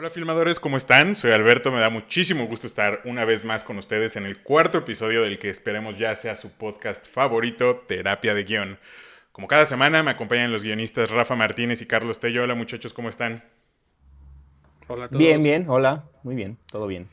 Hola filmadores, ¿cómo están? Soy Alberto, me da muchísimo gusto estar una vez más con ustedes en el cuarto episodio del que esperemos ya sea su podcast favorito, Terapia de Guión. Como cada semana me acompañan los guionistas Rafa Martínez y Carlos Tello. Hola muchachos, ¿cómo están? Hola a todos. Bien, bien, hola, muy bien, todo bien.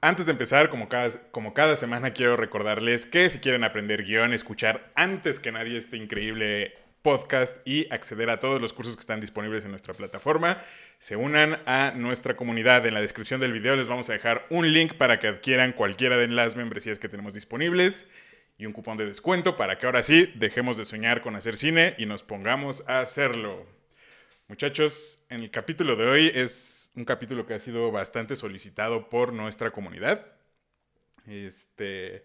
Antes de empezar, como cada, como cada semana, quiero recordarles que si quieren aprender guion, escuchar antes que nadie este increíble podcast y acceder a todos los cursos que están disponibles en nuestra plataforma, se unan a nuestra comunidad. En la descripción del video les vamos a dejar un link para que adquieran cualquiera de las membresías que tenemos disponibles y un cupón de descuento para que ahora sí dejemos de soñar con hacer cine y nos pongamos a hacerlo. Muchachos, en el capítulo de hoy es un capítulo que ha sido bastante solicitado por nuestra comunidad. Este,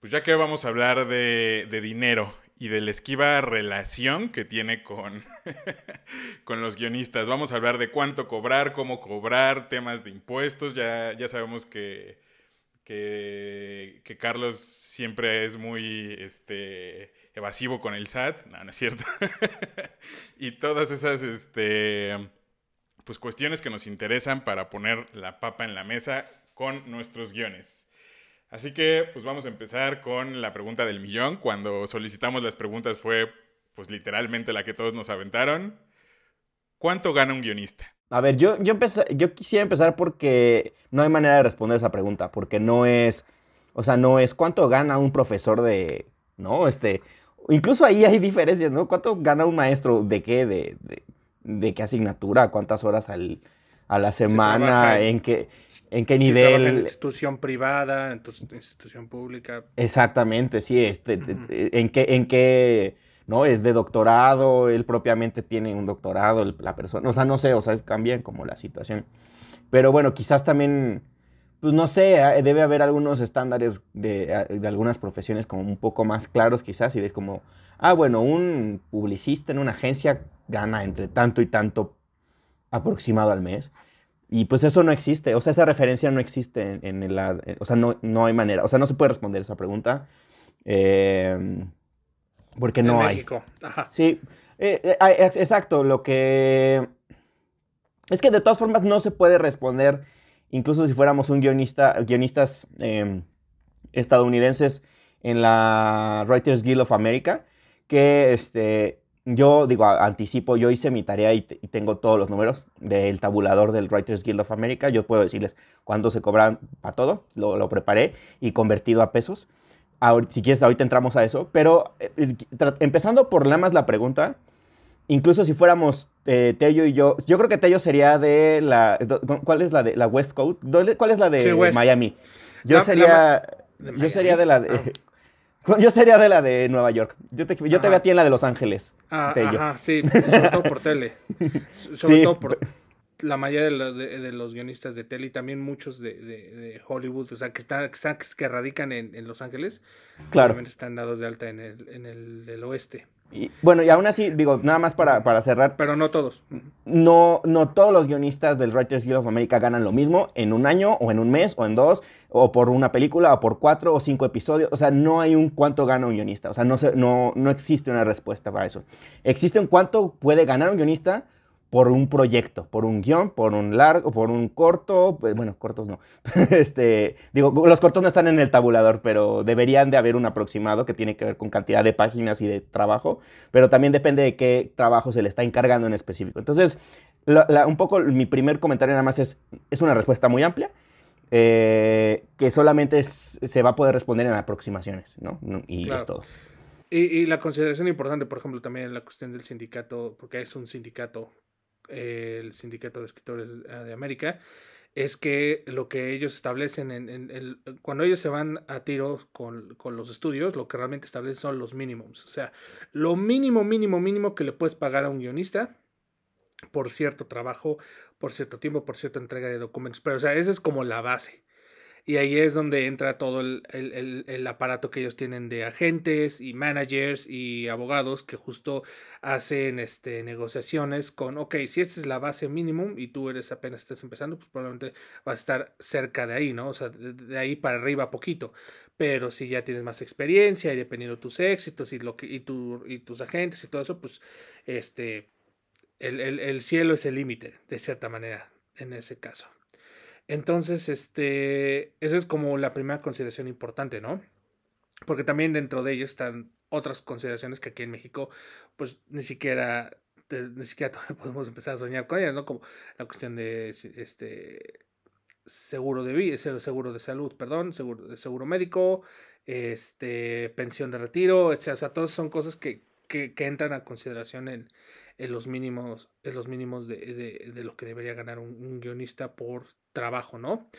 pues ya que vamos a hablar de, de dinero y de la esquiva relación que tiene con, con los guionistas. Vamos a hablar de cuánto cobrar, cómo cobrar, temas de impuestos. Ya, ya sabemos que, que, Carlos siempre es muy este, evasivo con el SAT. No, no es cierto. y todas esas este, pues, cuestiones que nos interesan para poner la papa en la mesa con nuestros guiones. Así que pues vamos a empezar con la pregunta del millón. Cuando solicitamos las preguntas fue pues literalmente la que todos nos aventaron. ¿Cuánto gana un guionista? A ver, yo, yo, empecé, yo quisiera empezar porque no hay manera de responder esa pregunta, porque no es, o sea, no es cuánto gana un profesor de, ¿no? Este, incluso ahí hay diferencias, ¿no? ¿Cuánto gana un maestro de qué, de, de, de qué asignatura, cuántas horas al, a la semana, en qué, en qué nivel. en institución privada, en tu institución pública. Exactamente, sí, este, uh -huh. en qué, en qué, ¿no? Es de doctorado, él propiamente tiene un doctorado, la persona, o sea, no sé, o sea, es, cambian como la situación. Pero bueno, quizás también, pues no sé, debe haber algunos estándares de, de algunas profesiones como un poco más claros quizás, y es como, ah, bueno, un publicista en una agencia gana entre tanto y tanto aproximado al mes. Y pues eso no existe, o sea, esa referencia no existe en, en la, o sea, no, no hay manera, o sea, no se puede responder esa pregunta. Eh, porque no en hay. México. Ajá. Sí, eh, eh, exacto, lo que... Es que de todas formas no se puede responder, incluso si fuéramos un guionista, guionistas eh, estadounidenses en la Writers Guild of America, que este, yo digo, anticipo, yo hice mi tarea y, y, tengo todos los números del tabulador del Writers Guild of America. Yo puedo decirles cuándo se cobran para todo, lo, lo, preparé y convertido a pesos. Ahora, si quieres, ahorita entramos a eso. Pero eh, empezando por nada más la pregunta, incluso si fuéramos eh, Tello y yo, yo creo que Tello sería de la. ¿Cuál es la de la West Coast? ¿Cuál es la de sí, Miami? Yo la, sería. La, de Miami. Yo sería de la de. Yo sería de la de Nueva York. Yo te, yo te veo a ti en la de Los Ángeles. Ah, ajá, sí, sobre todo por tele. Sobre sí. todo por la mayoría de, lo, de, de, los guionistas de tele y también muchos de, de Hollywood, o sea, que, están, que, que radican en, en, Los Ángeles. Claro. Obviamente están dados de alta en el, en el del oeste. Y, bueno, y aún así, digo, nada más para, para, cerrar. Pero no todos. No, no todos los guionistas del Writers Guild of America ganan lo mismo en un año, o en un mes, o en dos, o por una película, o por cuatro o cinco episodios. O sea, no hay un cuánto gana un guionista. O sea, no, se, no, no existe una respuesta para eso. Existe un cuánto puede ganar un guionista por un proyecto, por un guion, por un largo, por un corto, pues, bueno, cortos no. este, digo, los cortos no están en el tabulador, pero deberían de haber un aproximado que tiene que ver con cantidad de páginas y de trabajo, pero también depende de qué trabajo se le está encargando en específico. Entonces, la, la, un poco mi primer comentario nada más es, es una respuesta muy amplia, eh, que solamente es, se va a poder responder en aproximaciones, ¿no? Y claro. es todo. Y, y, la consideración importante, por ejemplo, también en la cuestión del sindicato, porque es un sindicato el Sindicato de Escritores ah, de América, es que lo que ellos establecen en, en, cuando ellos se van a tiro con, con, los estudios, lo que realmente establecen son los mínimos. O sea, lo mínimo, mínimo, mínimo que le puedes pagar a un guionista por cierto trabajo, por cierto tiempo, por cierta entrega de documentos. Pero, o sea, esa es como la base. Y ahí es donde entra todo el, el, el, el, aparato que ellos tienen de agentes y managers y abogados que justo hacen este, negociaciones con, ok, si esta es la base mínimo y tú eres apenas estás empezando, pues probablemente vas a estar cerca de ahí, ¿no? O sea, de, ahí para arriba poquito. Pero si ya tienes más experiencia y dependiendo de tus éxitos y, lo que, y, tu, y tus agentes y todo eso, pues este, el cielo es el límite, de cierta manera. en ese caso. Entonces, este, esa es como la primera consideración importante, ¿no? Porque también dentro de ello están otras consideraciones que aquí en México, pues ni siquiera, ni siquiera podemos empezar a soñar con ellas, ¿no? Como la cuestión de, este, seguro de vida, seguro de salud, perdón, seguro, seguro médico, este, pensión de retiro, etc. O sea, todas son cosas que, que, entran a consideración en, en, los mínimos, en los mínimos de, de, de lo que debería ganar un, guionista por trabajo, ¿no?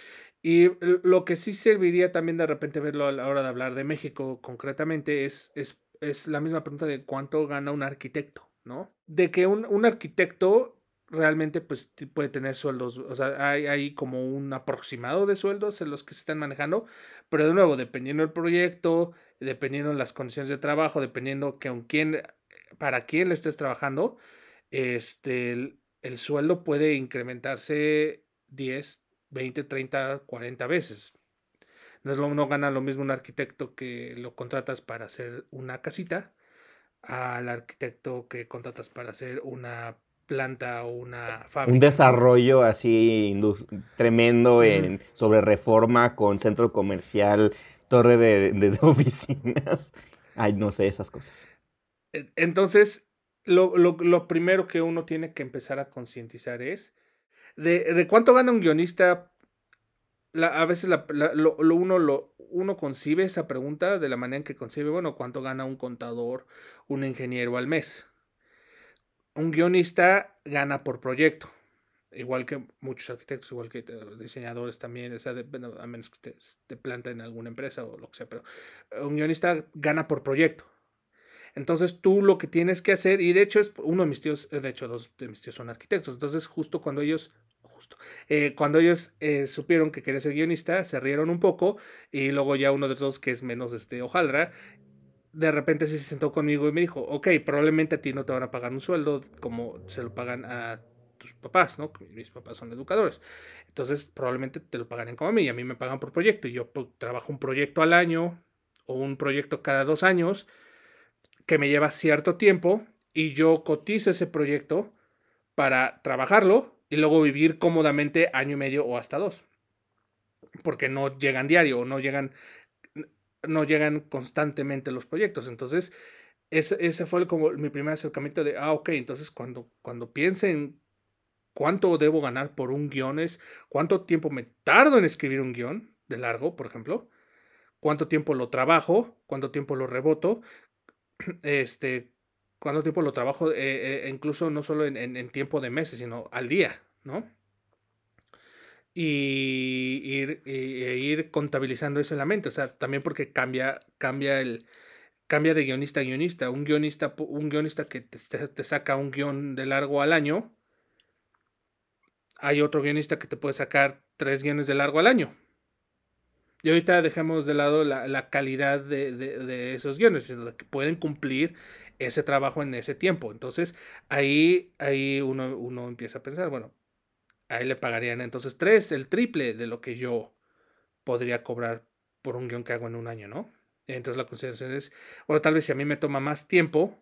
Y lo que sí serviría también de repente verlo a la hora de hablar de México concretamente es, es, es la misma pregunta de cuánto gana un arquitecto, ¿no? De que un, un arquitecto realmente pues puede tener sueldos, o sea, hay, hay, como un aproximado de sueldos en los que se están manejando, pero de nuevo, dependiendo del proyecto, dependiendo de las condiciones de trabajo, dependiendo con quién, para quién le estés trabajando, este, el sueldo puede incrementarse 10, 20, 30, 40 veces. No es lo no gana lo mismo un arquitecto que lo contratas para hacer una casita al arquitecto que contratas para hacer una planta o una fábrica. Un desarrollo así tremendo en, sobre reforma con centro comercial, torre de, oficinas. Ay, no sé, esas cosas. E, entonces, lo, lo, primero que uno tiene que empezar a concientizar es de, de, cuánto gana un guionista. a veces lo, uno, lo, uno concibe esa pregunta de la manera en que concibe, bueno, cuánto gana un contador, un ingeniero al mes un guionista gana por proyecto, igual que muchos arquitectos, igual que eh, diseñadores también, o sea, a menos que estés de planta en alguna empresa o lo que sea, pero eh, un guionista gana por proyecto. Entonces tú lo que tienes que hacer, y de hecho es uno de mis tíos, eh, de hecho dos de mis tíos son arquitectos, entonces justo cuando ellos, justo, cuando ellos supieron que quería ser guionista, se rieron un poco y luego ya uno de los dos que es menos este hojaldra, de repente se sentó conmigo y me dijo, ok, probablemente a ti no te van a pagar un sueldo como se lo pagan a tus papás, ¿no? Mis papás son educadores. Entonces, probablemente te lo pagarán como a mí y a mí me pagan por proyecto. Y yo pues, trabajo un proyecto al año o un proyecto cada dos años que me lleva cierto tiempo y yo cotizo ese proyecto para trabajarlo y luego vivir cómodamente año y medio o hasta dos. Porque no llegan diario o no llegan no llegan constantemente los proyectos. Entonces, ese, ese fue como mi primer acercamiento de, ah, ok, entonces cuando, cuando piensen cuánto debo ganar por un guion es cuánto tiempo me tardo en escribir un guion de largo, por ejemplo, cuánto tiempo lo trabajo, cuánto tiempo lo reboto, este, cuánto tiempo lo trabajo, eh, eh, incluso no solo en, tiempo de meses, sino al día, ¿no? y ir, e ir contabilizando eso en la mente. O sea, también porque cambia, cambia el cambia de guionista a guionista. Un guionista, un guionista que te, te, saca un guion de largo al año. Hay otro guionista que te puede sacar tres guiones de largo al año. Y ahorita dejemos de lado la, la calidad de, de, esos guiones, sino que pueden cumplir ese trabajo en ese tiempo. Entonces, ahí, ahí uno, uno empieza a pensar, bueno, a él le pagarían entonces tres, el triple de lo que yo podría cobrar por un guion que hago en un año, ¿no? Entonces la consideración es, bueno, tal vez si a mí me toma más tiempo,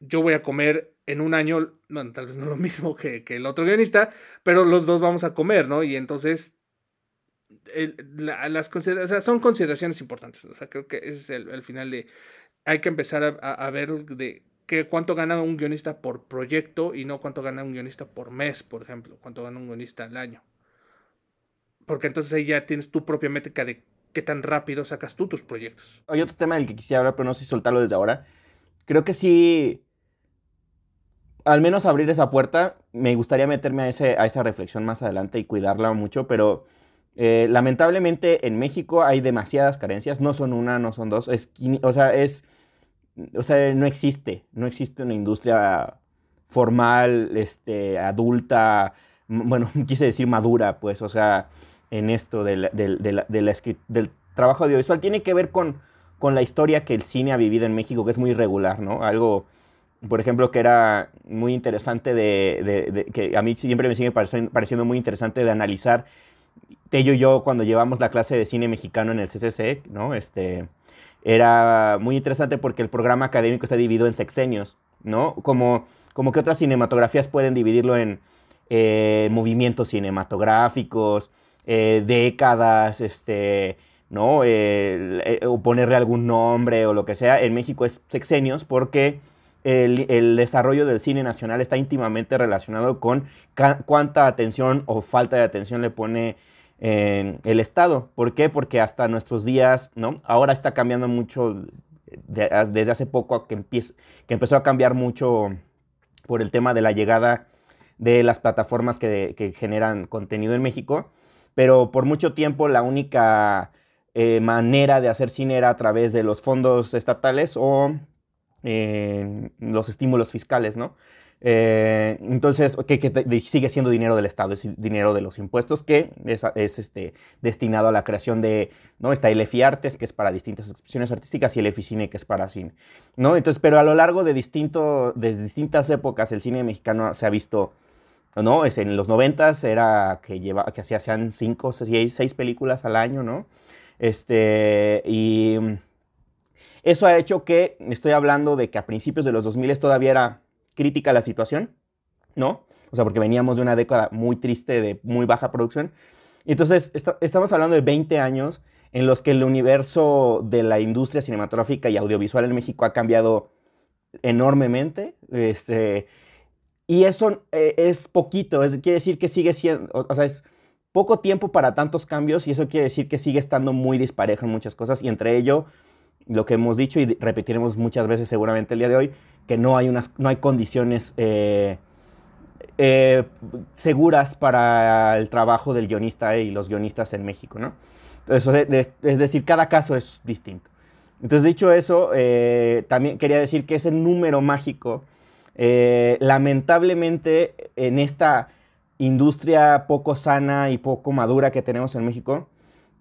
yo voy a comer en un año, bueno, tal vez no lo mismo que, el otro guionista, pero los dos vamos a comer, ¿no? Y entonces las consideraciones, son consideraciones importantes, o sea, creo que ese es el, final de, hay que empezar a, ver de que cuánto gana un guionista por proyecto y no cuánto gana un guionista por mes, por ejemplo, cuánto gana un guionista al año. Porque entonces ahí ya tienes tu propia métrica de qué tan rápido sacas tú tus proyectos. Hay otro tema del que quisiera hablar, pero no sé si soltarlo desde ahora. Creo que sí, al menos abrir esa puerta, me gustaría meterme a, ese, a esa reflexión más adelante y cuidarla mucho, pero eh, lamentablemente en México hay demasiadas carencias, no son una, no son dos, es, o sea, es o sea, no existe, no existe una industria formal, este, adulta, bueno, quise decir madura, pues, o sea, en esto del, trabajo audiovisual. Tiene que ver con, con la historia que el cine ha vivido en México, que es muy irregular, ¿no? Algo, por ejemplo, que era muy interesante de, que a mí siempre me sigue pareciendo, muy interesante de analizar. Tello y yo, cuando llevamos la clase de cine mexicano en el CCC, ¿no? Este, era muy interesante porque el programa académico está dividido en sexenios, ¿no? Como, como que otras cinematografías pueden dividirlo en, eh, movimientos cinematográficos, eh, décadas, este, ¿no? o ponerle algún nombre o lo que sea. En México es sexenios porque el, desarrollo del cine nacional está íntimamente relacionado con cuánta atención o falta de atención le pone el Estado. ¿Por qué? Porque hasta nuestros días, ¿no? Ahora está cambiando mucho desde hace poco que, que empezó a cambiar mucho por el tema de la llegada de las plataformas que, generan contenido en México, pero por mucho tiempo la única eh, manera de hacer cine era a través de los fondos estatales o eh, los estímulos fiscales, ¿no? Eh, entonces, que, sigue siendo dinero del Estado, es dinero de los impuestos que es, este, destinado a la creación de, ¿no? Está el EFI Artes, que es para distintas expresiones artísticas, y el EFI Cine, que es para cine, ¿no? Entonces, pero a lo largo de, distinto, de distintas épocas, el cine mexicano se ha visto, ¿no? Es, en los noventas era que, lleva, que hacían cinco, seis, seis películas al año, ¿no? Este, y eso ha hecho que, estoy hablando de que a principios de los 2000 todavía era crítica la situación, ¿no? O sea, porque veníamos de una década muy triste, de muy baja producción. Y entonces, estamos hablando de 20 años en los que el universo de la industria cinematográfica y audiovisual en México ha cambiado enormemente. Este, y eso eh, es poquito, es, quiere decir que sigue siendo, o, sea, es poco tiempo para tantos cambios y eso quiere decir que sigue estando muy disparejo en muchas cosas y entre ello, lo que hemos dicho y repetiremos muchas veces seguramente el día de hoy, que no hay, unas, no hay condiciones eh, eh, seguras para el trabajo del guionista y los guionistas en México, ¿no? Entonces, es decir, cada caso es distinto. Entonces, dicho eso, eh, también quería decir que ese número mágico, lamentablemente, en esta industria poco sana y poco madura que tenemos en México,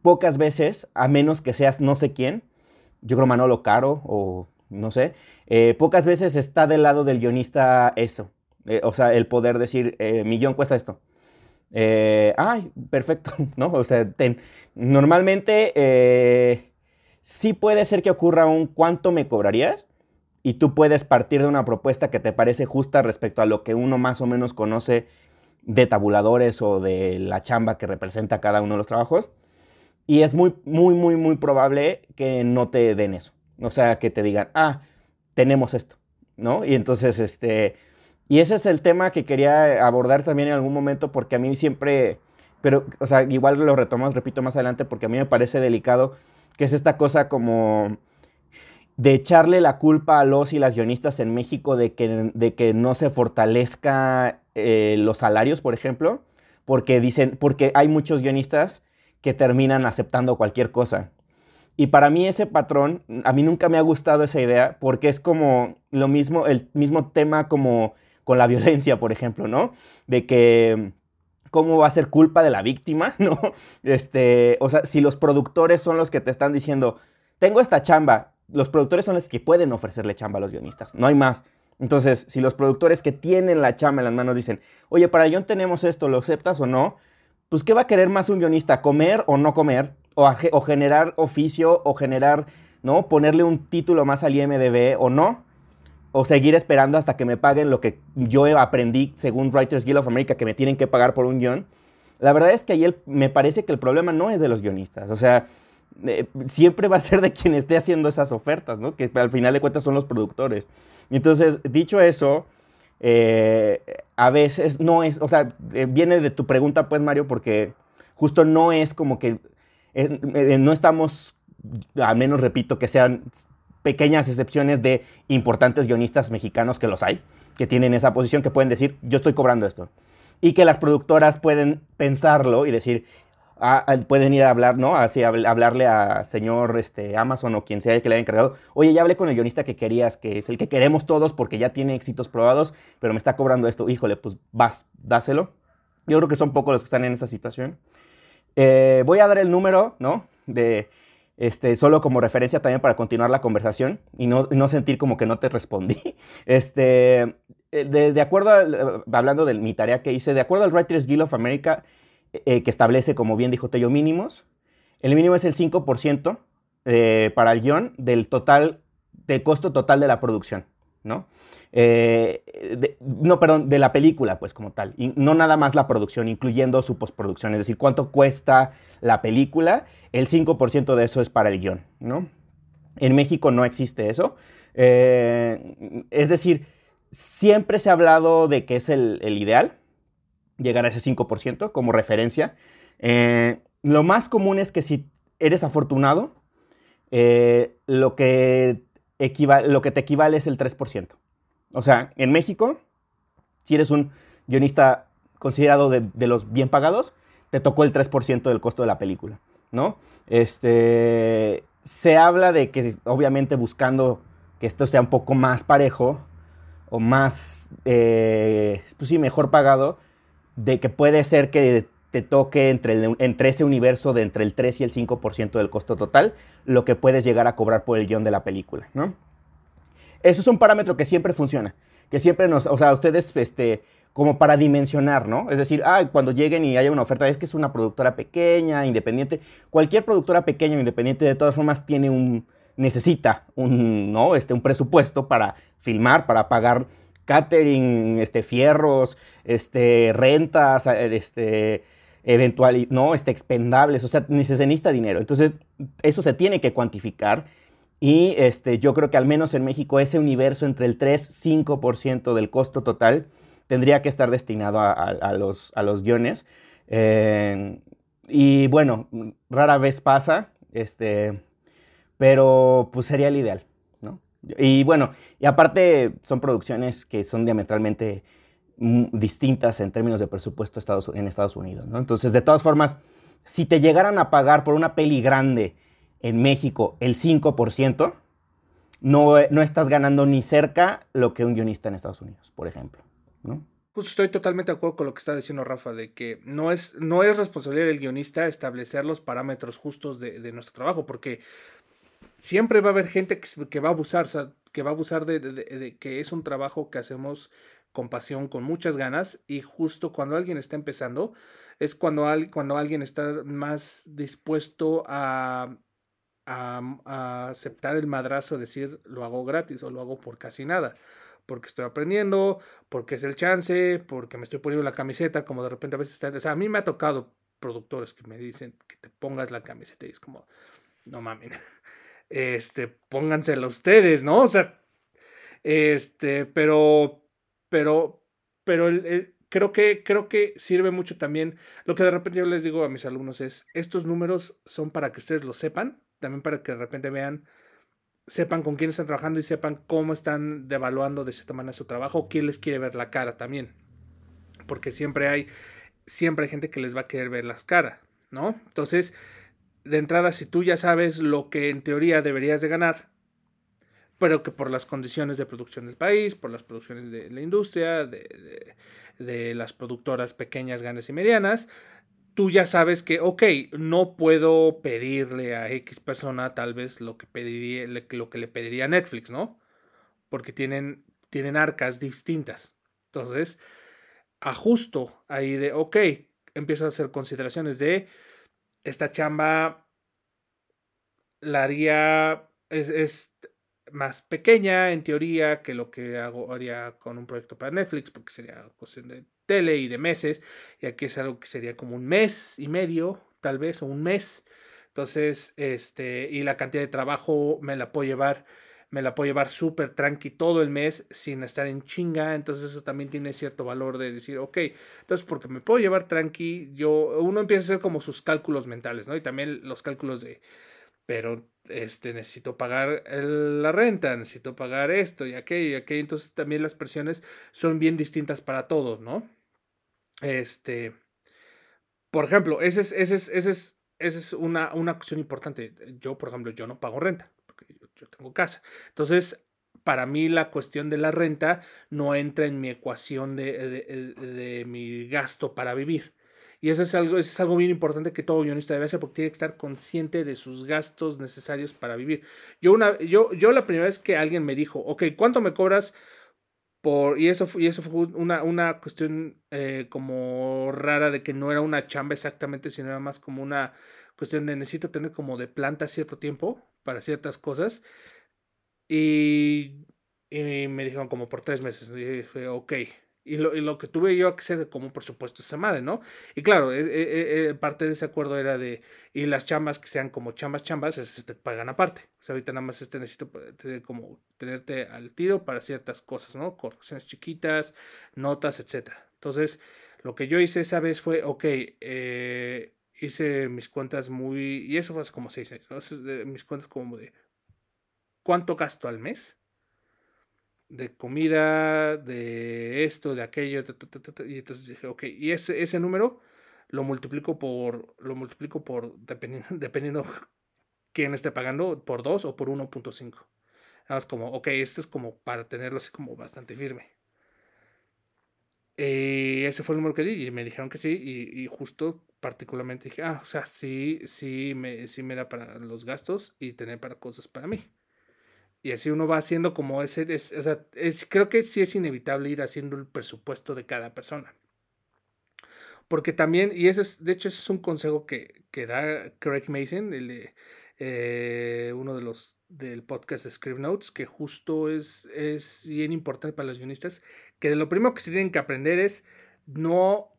pocas veces, a menos que seas no sé quién, yo creo Manolo Caro o no sé, eh, pocas veces está del lado del guionista eso. Eh, o sea, el poder decir, eh, mi guion cuesta esto. ay, perfecto, ¿no? O sea, normalmente sí puede ser que ocurra un cuánto me cobrarías y tú puedes partir de una propuesta que te parece justa respecto a lo que uno más o menos conoce de tabuladores o de la chamba que representa cada uno de los trabajos. Y es muy, muy, muy, muy probable que no te den eso. O sea, que te digan, ah, tenemos esto, ¿no? Y entonces, este, y ese es el tema que quería abordar también en algún momento porque a mí siempre, pero, o sea, igual lo retomamos, repito, más adelante porque a mí me parece delicado que es esta cosa como de echarle la culpa a los y las guionistas en México de que, de que no se fortalezca eh, los salarios, por ejemplo, porque dicen, porque hay muchos guionistas que terminan aceptando cualquier cosa. Y para mí ese patrón, a mí nunca me ha gustado esa idea porque es como lo mismo, el mismo tema como con la violencia, por ejemplo, ¿no? De que cómo va a ser culpa de la víctima, ¿no? Este, o sea, si los productores son los que te están diciendo, tengo esta chamba, los productores son los que pueden ofrecerle chamba a los guionistas, no hay más. Entonces, si los productores que tienen la chamba en las manos dicen, oye, para el tenemos esto, ¿lo aceptas o no? Pues, ¿qué va a querer más un guionista? ¿Comer o no comer? o, generar oficio o generar, ¿no? Ponerle un título más al IMDB o no. O seguir esperando hasta que me paguen lo que yo aprendí según Writers Guild of America que me tienen que pagar por un guion. La verdad es que ahí me parece que el problema no es de los guionistas. O sea, eh, siempre va a ser de quien esté haciendo esas ofertas, ¿no? Que al final de cuentas son los productores. Entonces, dicho eso, eh, a veces no es, o sea, eh, viene de tu pregunta, pues, Mario, porque justo no es como que eh, no estamos, al menos repito, que sean pequeñas excepciones de importantes guionistas mexicanos que los hay, que tienen esa posición, que pueden decir, yo estoy cobrando esto. Y que las productoras pueden pensarlo y decir, pueden ir a hablar, ¿no? Así, hablarle a señor este, Amazon o quien sea el que le haya encargado. Oye, ya hablé con el guionista que querías, que es el que queremos todos porque ya tiene éxitos probados, pero me está cobrando esto. Híjole, pues vas, dáselo. Yo creo que son pocos los que están en esa situación. Eh, voy a dar el número, ¿no? De, este, solo como referencia también para continuar la conversación y no, no sentir como que no te respondí. Este, eh, de, acuerdo, hablando de mi tarea que hice, de acuerdo al Writers Guild of America, eh, que establece, como bien dijo Tello, mínimos, el mínimo es el 5% para el guion del total, del costo total de la producción, ¿no? Eh, no, perdón, de la película, pues como tal. Y no nada más la producción, incluyendo su postproducción. Es decir, cuánto cuesta la película, el 5% de eso es para el guion, ¿no? En México no existe eso. Eh, es decir, siempre se ha hablado de que es el, ideal, llegar a ese 5% como referencia. Eh, lo más común es que si eres afortunado, lo, que lo que te equivale es el 3%. O sea, en México, si eres un guionista considerado de, los bien pagados, te tocó el 3% del costo de la película, ¿no? Este, se habla de que obviamente buscando que esto sea un poco más parejo o más, eh, pues sí, mejor pagado, de que puede ser que te toque entre, entre ese universo de entre el 3 y el 5% del costo total, lo que puedes llegar a cobrar por el guion de la película, ¿no? Eso es un parámetro que siempre funciona, que siempre nos, o sea, ustedes, este, como para dimensionar, ¿no? Es decir, ah, cuando lleguen y haya una oferta, es que es una productora pequeña, independiente. Cualquier productora pequeña o independiente, de todas formas, tiene un, necesita un, ¿no? Este, un presupuesto para filmar, para pagar catering, este, fierros, este, rentas, este, eventual, ¿no? Este, expendables, o sea, necesita dinero. Entonces, eso se tiene que cuantificar y este, yo creo que al menos en México ese universo entre el 3-5% del costo total tendría que estar destinado a, los, a los, guiones. Eh, y bueno, rara vez pasa, este, pero pues sería el ideal. Y bueno, y aparte son producciones que son diametralmente mm, distintas en términos de presupuesto en Estados Unidos. Entonces, de todas formas, si te llegaran a pagar por una peli grande, en México el 5%, no, no estás ganando ni cerca lo que un guionista en Estados Unidos, por ejemplo. ¿no? Pues estoy totalmente de acuerdo con lo que está diciendo Rafa, de que no es, no es responsabilidad del guionista establecer los parámetros justos de, nuestro trabajo, porque siempre va a haber gente que, va a abusar, que va a abusar de, que es un trabajo que hacemos con pasión, con muchas ganas, y justo cuando alguien está empezando, es cuando, cuando alguien está más dispuesto a aceptar el madrazo, decir lo hago gratis o lo hago por casi nada. Porque estoy aprendiendo, porque es el chance, porque me estoy poniendo la camiseta, como de repente a veces está. O sea, a mí me ha tocado productores que me dicen que te pongas la camiseta y es como, no mamen, este, póngansela ustedes, ¿no? O sea, este, pero, pero, pero creo que, creo que sirve mucho también. Lo que de repente yo les digo a mis alumnos es, estos números son para que ustedes lo sepan, también para que de repente vean, sepan con quién están trabajando y sepan cómo están devaluando de cierta manera su trabajo quién les quiere ver la cara también. Porque siempre hay, siempre hay gente que les va a querer ver las caras, ¿no? Entonces, de entrada, si tú ya sabes lo que en teoría deberías de ganar, pero que por las condiciones de producción del país, por las producciones de la industria, de, de las productoras pequeñas, grandes y medianas, tú ya sabes que, ok, no puedo pedirle a X persona tal vez lo que, pediría, lo que le pediría Netflix, ¿no? Porque tienen, tienen arcas distintas. Entonces, ajusto ahí de, ok, empiezo a hacer consideraciones de esta chamba la haría, es, es más pequeña en teoría que lo que hago, haría con un proyecto para Netflix, porque sería cuestión de tele y de meses, y aquí es algo que sería como un mes y medio, tal vez, o un mes. Entonces, este, y la cantidad de trabajo me la puedo llevar, me la puedo llevar súper tranqui todo el mes sin estar en chinga. Entonces, eso también tiene cierto valor de decir, ok, entonces, porque me puedo llevar tranqui, yo, uno empieza a hacer como sus cálculos mentales, ¿no? Y también los cálculos de, pero este, necesito pagar la renta, necesito pagar esto y aquello y aquello. Entonces también las presiones son bien distintas para todos, ¿no? Este, por ejemplo, esa es, ese es, ese es, es una, una cuestión importante. Yo, por ejemplo, yo no pago renta, yo, tengo casa. Entonces, para mí la cuestión de la renta no entra en mi ecuación de, de mi gasto para vivir. Y eso es algo, es algo bien importante que todo guionista debe hacer porque tiene que estar consciente de sus gastos necesarios para vivir. Yo, una, yo, yo la primera vez que alguien me dijo, ok, ¿cuánto me cobras? Por, y, eso, y eso fue una, una cuestión eh, como rara de que no era una chamba exactamente, sino era más como una cuestión de necesito tener como de planta cierto tiempo para ciertas cosas. Y Y me dijeron como por tres meses. Y fue, ok. Y lo, y lo, que tuve yo que hacer como por supuesto esa madre, ¿no? Y claro, e, e, e, parte de ese acuerdo era de, y las chambas que sean como chambas, chambas, esas te pagan aparte. O sea, ahorita nada más este necesito tener como tenerte al tiro para ciertas cosas, ¿no? Correcciones chiquitas, notas, etc. Entonces, lo que yo hice esa vez fue, ok, eh, hice mis cuentas muy, y eso fue hace como seis años, mis cuentas como de, ¿cuánto gasto al mes? de comida, de esto, de aquello, y entonces dije, ok, y ese, ese número lo multiplico por, lo multiplico por, dependiendo, dependiendo quién esté pagando, por 2 o por 1.5. Nada más como, ok, esto es como para tenerlo así como bastante firme. Y ese fue el número que di y me dijeron que sí y, justo particularmente dije, ah, o sea, sí, sí me, sí me da para los gastos y tener para cosas para mí. Y así uno va haciendo como ese, es, o sea, es, creo que sí es inevitable ir haciendo el presupuesto de cada persona. Porque también, y eso es, de hecho, ese es un consejo que, que da Craig Mason, el, eh, uno de los del podcast Script Notes, que justo es, es bien importante para los guionistas, que de lo primero que se tienen que aprender es no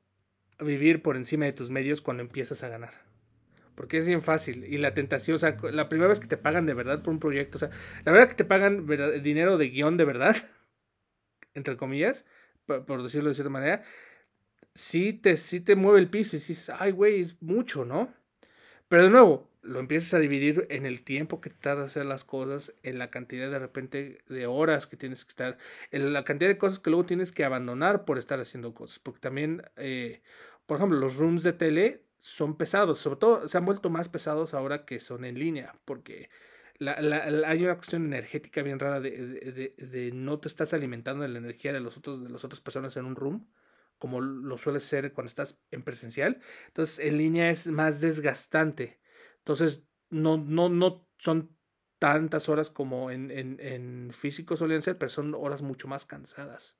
vivir por encima de tus medios cuando empiezas a ganar. Porque es bien fácil. Y la tentación, o sea, la primera vez que te pagan de verdad por un proyecto, o sea, la verdad que te pagan dinero de guion de verdad, entre comillas, por, decirlo de cierta manera, sí te, sí te mueve el piso y dices, ay, güey, es mucho, ¿no? Pero de nuevo, lo empiezas a dividir en el tiempo que te tarda hacer las cosas, en la cantidad de repente de horas que tienes que estar, en la cantidad de cosas que luego tienes que abandonar por estar haciendo cosas. Porque también, eh, por ejemplo, los rooms de tele son pesados, sobre todo se han vuelto más pesados ahora que son en línea, porque la, la, hay una cuestión energética bien rara de, de, de, no te estás alimentando de la energía de, los otros, de las otras personas en un room, como lo suele ser cuando estás en presencial. Entonces, en línea es más desgastante. Entonces, no, no, no son tantas horas como en, en, en físico solían ser, pero son horas mucho más cansadas,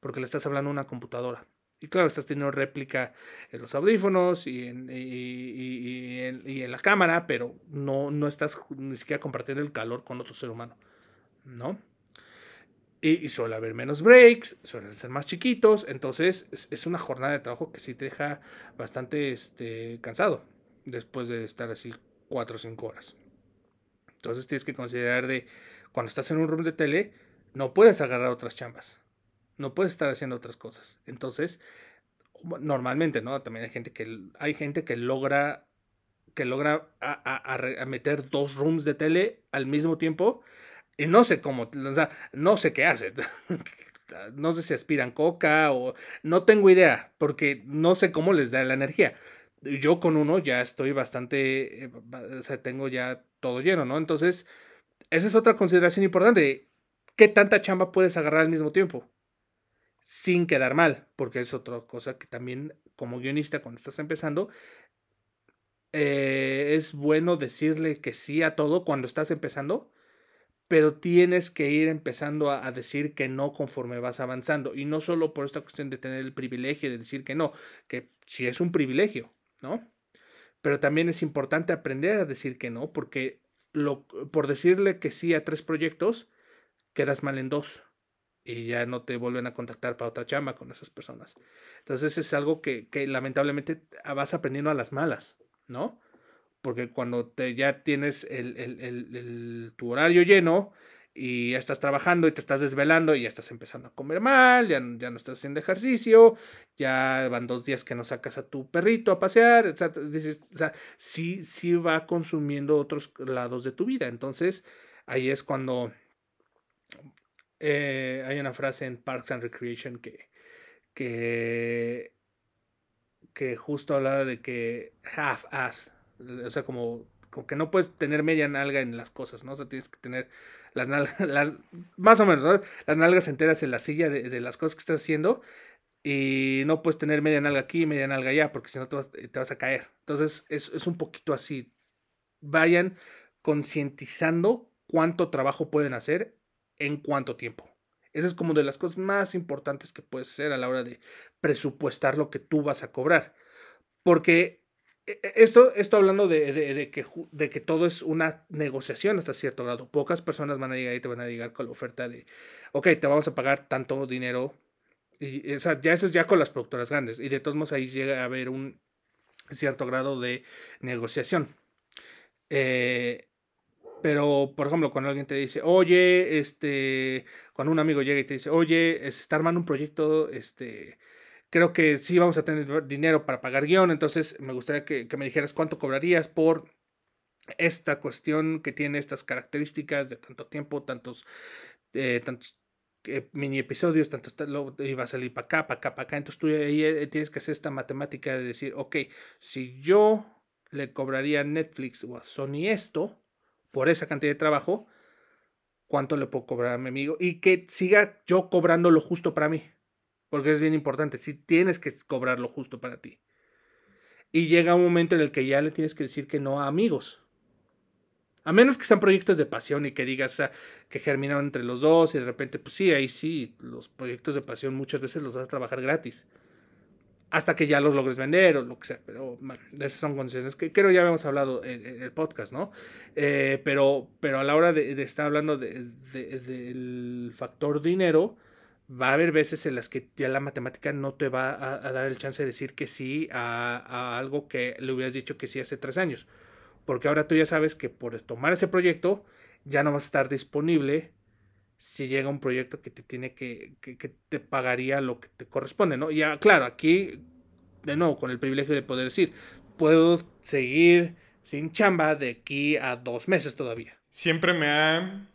porque le estás hablando a una computadora. Y claro, estás teniendo réplica en los audífonos y en, y, en, la cámara, pero no, no estás ni siquiera compartiendo el calor con otro ser humano, ¿no? Y, suele haber menos breaks, suelen ser más chiquitos, entonces es, una jornada de trabajo que sí te deja bastante este, cansado después de estar así 4 o 5 horas. Entonces tienes que considerar de cuando estás en un room de tele, no puedes agarrar otras chambas no puedes estar haciendo otras cosas. Entonces, normalmente, ¿no? También hay gente que, hay gente que logra, que logra meter dos rooms de tele al mismo tiempo y no sé cómo, o sea, no sé qué hace. no sé si aspiran coca o no tengo idea, porque no sé cómo les da la energía. Yo con uno ya estoy bastante, eh, o sea, tengo ya todo lleno, ¿no? Entonces, esa es otra consideración importante. ¿Qué tanta chamba puedes agarrar al mismo tiempo? sin quedar mal, porque es otra cosa que también como guionista cuando estás empezando, eh, es bueno decirle que sí a todo cuando estás empezando, pero tienes que ir empezando a, decir que no conforme vas avanzando, y no solo por esta cuestión de tener el privilegio de decir que no, que sí es un privilegio, ¿no? Pero también es importante aprender a decir que no, porque lo, por decirle que sí a tres proyectos, quedas mal en dos y ya no te vuelven a contactar para otra chamba con esas personas. Entonces es algo que, que lamentablemente vas aprendiendo a las malas, ¿no? Porque cuando te, ya tienes el, el, el, tu horario lleno y ya estás trabajando y te estás desvelando y ya estás empezando a comer mal, ya, ya no estás haciendo ejercicio, ya van dos días que no sacas a tu perrito a pasear, etc. o sea, sí, sí va consumiendo otros lados de tu vida. Entonces ahí es cuando eh, hay una frase en Parks and Recreation que, que, que justo hablaba de que half-ass, o sea, como, como, que no puedes tener media nalga en las cosas, ¿no? O sea, tienes que tener las nalgas, más o menos, ¿no? Las nalgas enteras en la silla de, las cosas que estás haciendo y no puedes tener media nalga aquí y media nalga allá porque si no te vas, te vas a caer. Entonces, es, es un poquito así. Vayan concientizando cuánto trabajo pueden hacer en cuánto tiempo. Esa es como de las cosas más importantes que puedes hacer a la hora de presupuestar lo que tú vas a cobrar. Porque esto, esto hablando de, de, que, de que todo es una negociación hasta cierto grado. Pocas personas van a llegar y te van a llegar con la oferta de, ok, te vamos a pagar tanto dinero. Y, o sea, ya eso es ya con las productoras grandes. Y de todos modos ahí llega a haber un cierto grado de negociación. Eh, pero, por ejemplo, cuando alguien te dice, oye, este, cuando un amigo llega y te dice, oye, se está armando un proyecto, este, creo que sí vamos a tener dinero para pagar guion, entonces me gustaría que, me dijeras cuánto cobrarías por esta cuestión que tiene estas características de tanto tiempo, tantos, eh, tantos eh, mini episodios, tanto iba a salir para acá, para acá, para acá. Entonces tú ahí eh, tienes que hacer esta matemática de decir, ok, si yo le cobraría a Netflix o a Sony esto, por esa cantidad de trabajo, cuánto le puedo cobrar a mi amigo y que siga yo cobrando lo justo para mí. Porque es bien importante, si tienes que cobrar lo justo para ti. Y llega un momento en el que ya le tienes que decir que no a amigos. A menos que sean proyectos de pasión y que digas que germinaron entre los dos y de repente, pues sí, ahí sí, los proyectos de pasión muchas veces los vas a trabajar gratis hasta que ya los logres vender o lo que sea. Pero esas son condiciones que creo ya habíamos hablado en, el podcast, ¿no? Eh, pero, pero a la hora de, estar hablando del factor dinero, va a haber veces en las que ya la matemática no te va a, dar el chance de decir que sí a, algo que le hubieras dicho que sí hace tres años. Porque ahora tú ya sabes que por tomar ese proyecto ya no vas a estar disponible si llega un proyecto que te tiene que, que, te pagaría lo que te corresponde, ¿no? Ya, claro, aquí, de nuevo, con el privilegio de poder decir, puedo seguir sin chamba de aquí a dos meses todavía. Siempre me ha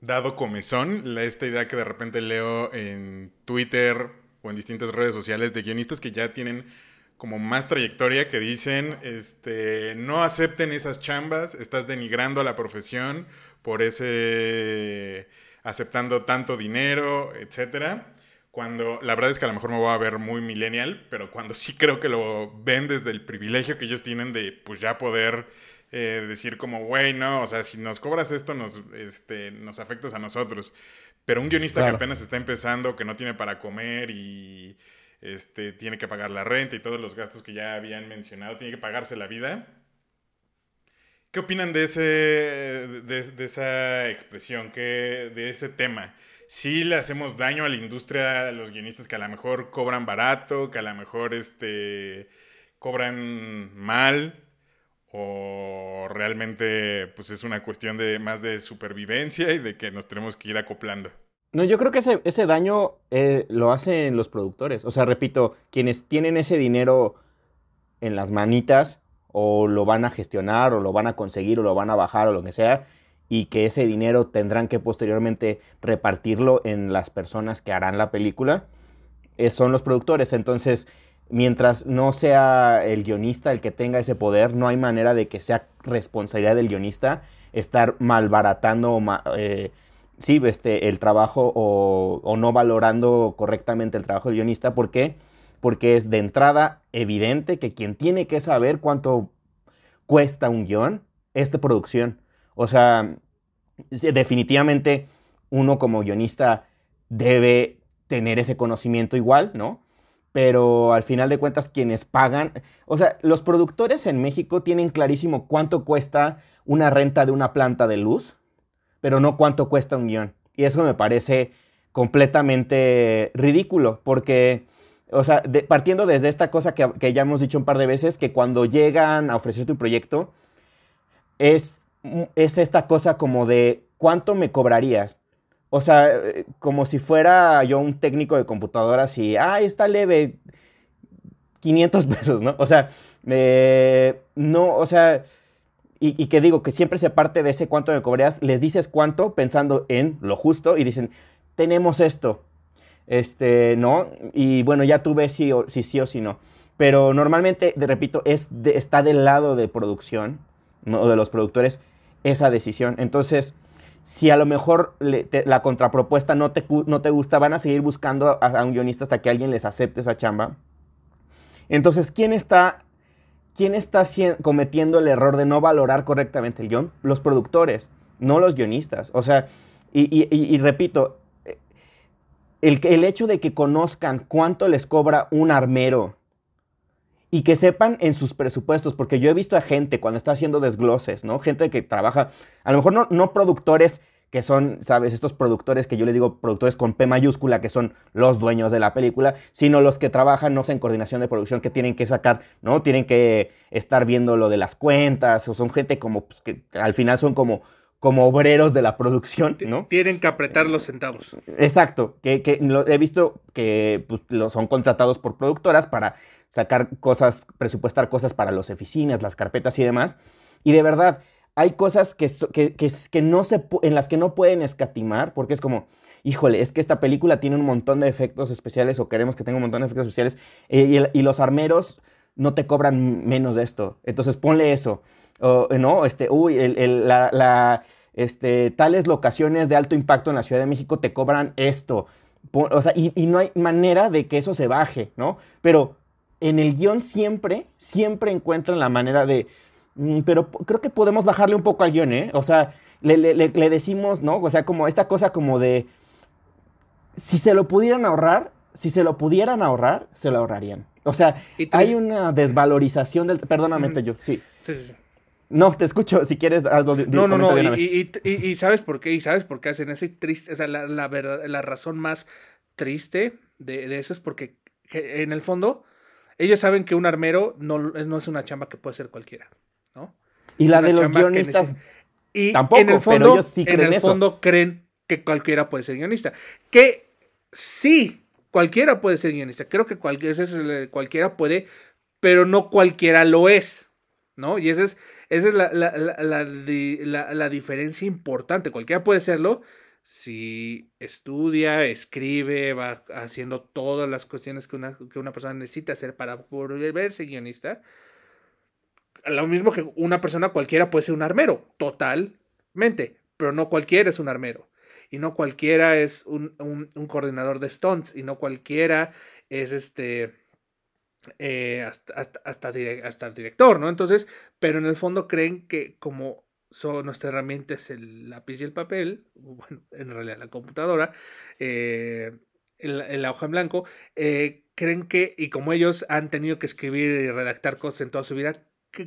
dado comezón esta idea que de repente leo en Twitter o en distintas redes sociales de guionistas que ya tienen como más trayectoria que dicen, este, no acepten esas chambas, estás denigrando a la profesión por ese aceptando tanto dinero, etcétera. Cuando la verdad es que a lo mejor me voy a ver muy millennial, pero cuando sí creo que lo ven desde el privilegio que ellos tienen de pues ya poder eh, decir como, güey, no, o sea, si nos cobras esto, nos, este, nos afectas a nosotros. Pero un guionista que apenas está empezando, que no tiene para comer y este, tiene que pagar la renta y todos los gastos que ya habían mencionado, tiene que pagarse la vida, ¿Qué opinan de, ese, de, esa expresión, que, de ese tema? Si le hacemos daño a la industria, a los guionistas que a lo mejor cobran barato, que a lo mejor este, cobran mal, o realmente pues es una cuestión de más de supervivencia y de que nos tenemos que ir acoplando. No, yo creo que ese, daño eh, lo hacen los productores. O sea, repito, quienes tienen ese dinero en las manitas o lo van a gestionar o lo van a conseguir o lo van a bajar o lo que sea y que ese dinero tendrán que posteriormente repartirlo en las personas que harán la película, eh, son los productores. Entonces, mientras no sea el guionista el que tenga ese poder, no hay manera de que sea responsabilidad del guionista estar malbaratando eh, sí, este, el trabajo o, no valorando correctamente el trabajo del guionista. ¿Por qué? porque es de entrada evidente que quien tiene que saber cuánto cuesta un guion es de producción. O sea, definitivamente uno como guionista debe tener ese conocimiento igual, ¿no? Pero al final de cuentas quienes pagan, o sea, los productores en México tienen clarísimo cuánto cuesta una renta de una planta de luz, pero no cuánto cuesta un guion. Y eso me parece completamente ridículo, porque o sea, partiendo desde esta cosa que, ya hemos dicho un par de veces, que cuando llegan a ofrecer tu proyecto, es, es esta cosa como de cuánto me cobrarías. O sea, como si fuera yo un técnico de computadoras y, ah, está leve, 500 pesos, ¿no? O sea, eh, no, o sea, y, que digo que siempre se parte de ese cuánto me cobrarías, les dices cuánto pensando en lo justo y dicen, tenemos esto, este, ¿no? Y bueno, ya tú ves si, si sí o si no. Pero normalmente, te repito, es está del lado de producción, ¿no? de los productores, esa decisión. Entonces, si a lo mejor la contrapropuesta no te, no te gusta, van a seguir buscando a, un guionista hasta que alguien les acepte esa chamba. Entonces, ¿quién está, quién está cometiendo el error de no valorar correctamente el guion? Los productores, no los guionistas. O sea, y repito, el, hecho de que conozcan cuánto les cobra un armero y que sepan en sus presupuestos, porque yo he visto a gente cuando está haciendo desgloses, ¿no? Gente que trabaja, a lo mejor no, no productores que son, ¿sabes? Estos productores que yo les digo productores con P mayúscula, que son los dueños de la película, sino los que trabajan, no sé, en coordinación de producción, que tienen que sacar, ¿no? Tienen que estar viendo lo de las cuentas, o son gente como, pues, que al final son como, como obreros de la producción, ¿no? Tienen que apretar los centavos. Exacto, que, que lo, he visto que pues, lo son contratados por productoras para sacar cosas, presupuestar cosas para las oficinas, las carpetas y demás. Y de verdad, hay cosas que, que, no se, en las que no pueden escatimar, porque es como, híjole, es que esta película tiene un montón de efectos especiales o queremos que tenga un montón de efectos especiales eh, y, los armeros no te cobran menos de esto. Entonces ponle eso. no, este, uy, la, este, tales locaciones de alto impacto en la Ciudad de México te cobran esto. O sea, y, y no hay manera de que eso se baje, ¿no? Pero en el guion siempre, siempre encuentran la manera de, Mm, pero creo que podemos bajarle un poco al guion, ¿eh? O sea, le, decimos, ¿no? O sea, como esta cosa como de, si se lo pudieran ahorrar, si se lo pudieran ahorrar, se lo ahorrarían. O sea, hay una desvalorización del... Perdóname, yo, sí. Sí, sí, No, te escucho, si quieres algo No, no, no, y, y, ¿sabes por qué? Y sabes por qué hacen eso y triste, o sea, la, verdad, la razón más triste de, de, eso es porque en el fondo ellos saben que un armero no, no es una chamba que puede ser cualquiera. Y la de los guionistas y tampoco, en el fondo, pero ellos sí creen en el fondo creen que cualquiera puede ser guionista. Que sí, cualquiera puede ser guionista. Creo que cualquiera puede, pero no cualquiera lo es. ¿No? Y esa es, esa es la, la, diferencia importante. Cualquiera puede serlo si estudia, escribe, va haciendo todas las cuestiones que una, que una persona necesita hacer para volverse guionista lo mismo que una persona cualquiera puede ser un armero, totalmente, pero no cualquiera es un armero. Y no cualquiera es un, coordinador de stunts. Y no cualquiera es este. Eh, hasta, hasta, hasta, el director, ¿no? Entonces, pero en el fondo creen que como son, nuestra herramienta es el lápiz y el papel, bueno, en realidad la computadora, eh, en, la hoja en blanco, eh, creen que, y como ellos han tenido que escribir y redactar cosas en toda su vida,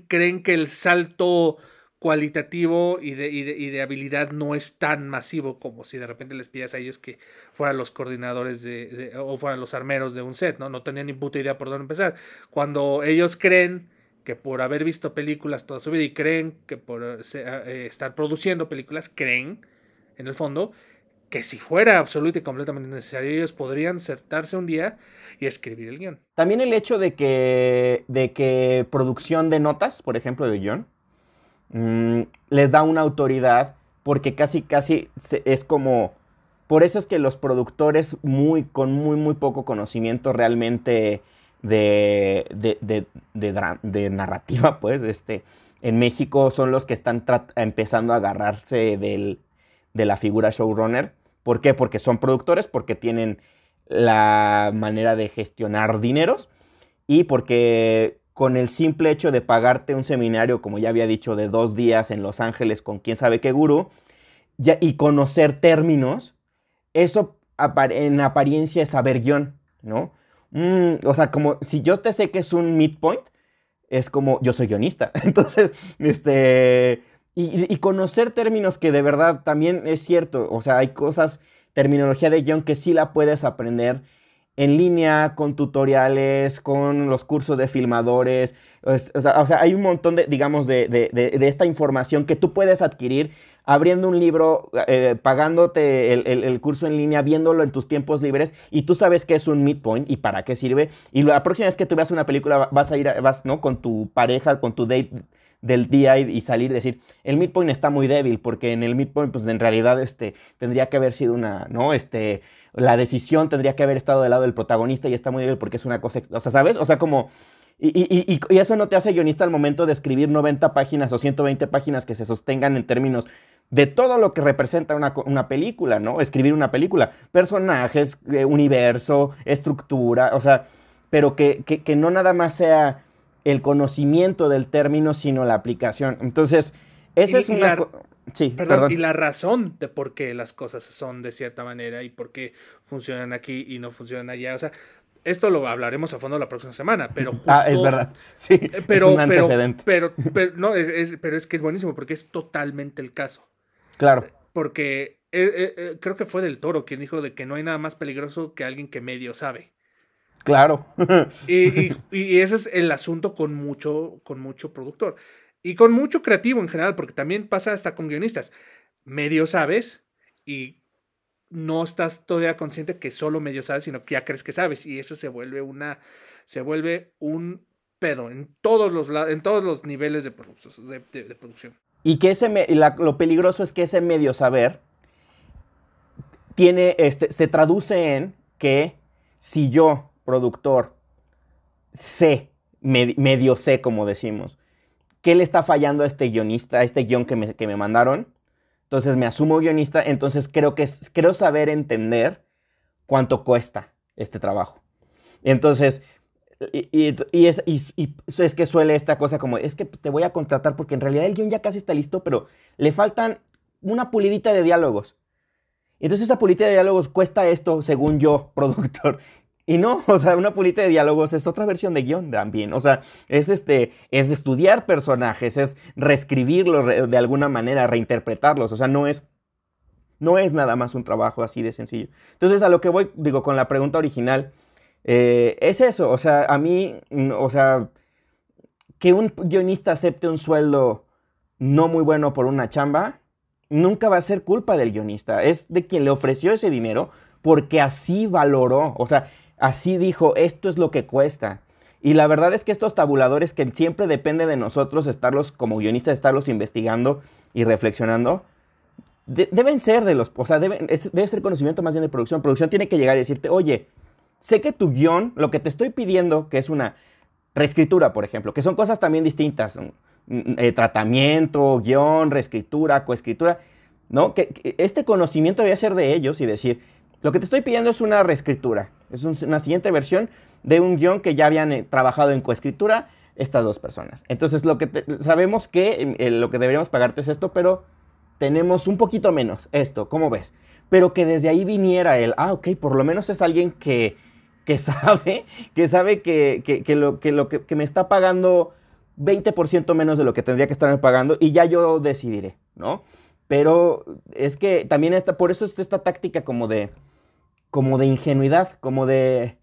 creen que el salto cualitativo y de, y, de, habilidad no es tan masivo como si de repente les pidas a ellos que fueran los coordinadores de, o fueran los armeros de un set, ¿no? No tenían ni puta idea por dónde empezar. Cuando ellos creen que por haber visto películas toda su vida y creen que por eh, estar produciendo películas, creen, en el fondo, que si fuera absoluto y completamente necesario, ellos podrían sentarse un día y escribir el guion. También el hecho de que, de que producción de notas, por ejemplo, de guion, mm, les da una autoridad porque casi, casi es como... Por eso es que los productores muy, con muy, muy poco conocimiento realmente de, de, de, narrativa, pues, este, en México son los que están empezando a agarrarse del, de la figura showrunner ¿Por qué? Porque son productores, porque tienen la manera de gestionar dineros y porque con el simple hecho de pagarte un seminario, como ya había dicho, de dos días en Los Ángeles con quién sabe qué gurú, ya, y conocer términos, eso en apariencia es saber guion, ¿no? Mm, o sea, como si yo te sé que es un midpoint, es como yo soy guionista. Entonces, este, y, conocer términos que de verdad también es cierto. O sea, hay cosas, terminología de guion que sí la puedes aprender en línea, con tutoriales, con los cursos de filmadores. O sea, hay un montón de, digamos, de, esta información que tú puedes adquirir abriendo un libro, eh, pagándote el, curso en línea, viéndolo en tus tiempos libres y tú sabes qué es un midpoint y para qué sirve. Y la próxima vez que tú veas una película vas a ir, vas, ¿no? Con tu pareja, con tu date del día y, salir y decir, el midpoint está muy débil, porque en el midpoint, pues en realidad este, tendría que haber sido una, ¿no? Este, la decisión tendría que haber estado del lado del protagonista y está muy débil porque es una cosa, o sea, ¿sabes? O sea, como... Y, y, y, eso no te hace guionista al momento de escribir 90 páginas o 120 páginas que se sostengan en términos de todo lo que representa una, una película, ¿no? Escribir una película. Personajes, eh, universo, estructura, o sea, pero que, que, que no nada más sea el conocimiento del término, sino la aplicación. Entonces, esa es una... sí, perdón, Y la razón de por qué las cosas son de cierta manera y por qué funcionan aquí y no funcionan allá. O sea, esto lo hablaremos a fondo la próxima semana, pero justo... Ah, es verdad. Sí, eh, pero, es un antecedente. Pero, pero, no, es, pero es que es buenísimo porque es totalmente el caso. Claro. Porque eh, eh, creo que fue del toro quien dijo de que no hay nada más peligroso que alguien que medio sabe. Claro. y, y, ese es el asunto con mucho, con mucho productor. Y con mucho creativo en general, porque también pasa hasta con guionistas. Medio sabes y no estás todavía consciente que solo medio sabes, sino que ya crees que sabes. Y eso se vuelve una. Se vuelve un pedo en todos los, en todos los niveles de, de, producción. Y que ese lo peligroso es que ese medio saber tiene, este, se traduce en que si yo, productor, sé, medio sé, como decimos, qué le está fallando a este guionista, a este guion que me, que me mandaron, entonces me asumo guionista, entonces creo que creo saber entender cuánto cuesta este trabajo. Entonces, y, es, es, que suele esta cosa como, es que te voy a contratar porque en realidad el guion ya casi está listo, pero le faltan una pulidita de diálogos. Entonces esa pulidita de diálogos cuesta esto, según yo, productor. Y no, o sea, una pulita de diálogos es otra versión de guion también. O sea, es este, es estudiar personajes, es reescribirlos de alguna manera, reinterpretarlos. O sea, no es, no es nada más un trabajo así de sencillo. Entonces, a lo que voy, digo, con la pregunta original, eh, es eso. O sea, a mí, o sea, que un guionista acepte un sueldo no muy bueno por una chamba, nunca va a ser culpa del guionista. Es de quien le ofreció ese dinero porque así valoró. O sea, Así dijo, esto es lo que cuesta. Y la verdad es que estos tabuladores que siempre depende de nosotros estarlos como guionistas, estarlos investigando y reflexionando, deben ser de los, o sea, deben, debe ser conocimiento más bien de producción. Producción tiene que llegar y decirte, oye, sé que tu guion, lo que te estoy pidiendo, que es una reescritura, por ejemplo, que son cosas también distintas, eh, tratamiento, guion, reescritura, coescritura, ¿no? Que, que, este conocimiento debe ser de ellos y decir, lo que te estoy pidiendo es una reescritura, es una siguiente versión de un guion que ya habían eh, trabajado en coescritura estas dos personas. Entonces, lo que sabemos que eh, lo que deberíamos pagarte es esto, pero tenemos un poquito menos esto, ¿cómo ves? Pero que desde ahí viniera el, ah, ok, por lo menos es alguien que, que sabe, que sabe que, que, lo, que, lo que, me está pagando 20% menos de lo que tendría que estarme pagando y ya yo decidiré, ¿no? Pero es que también está, por eso está esta táctica como de, como de ingenuidad, como de,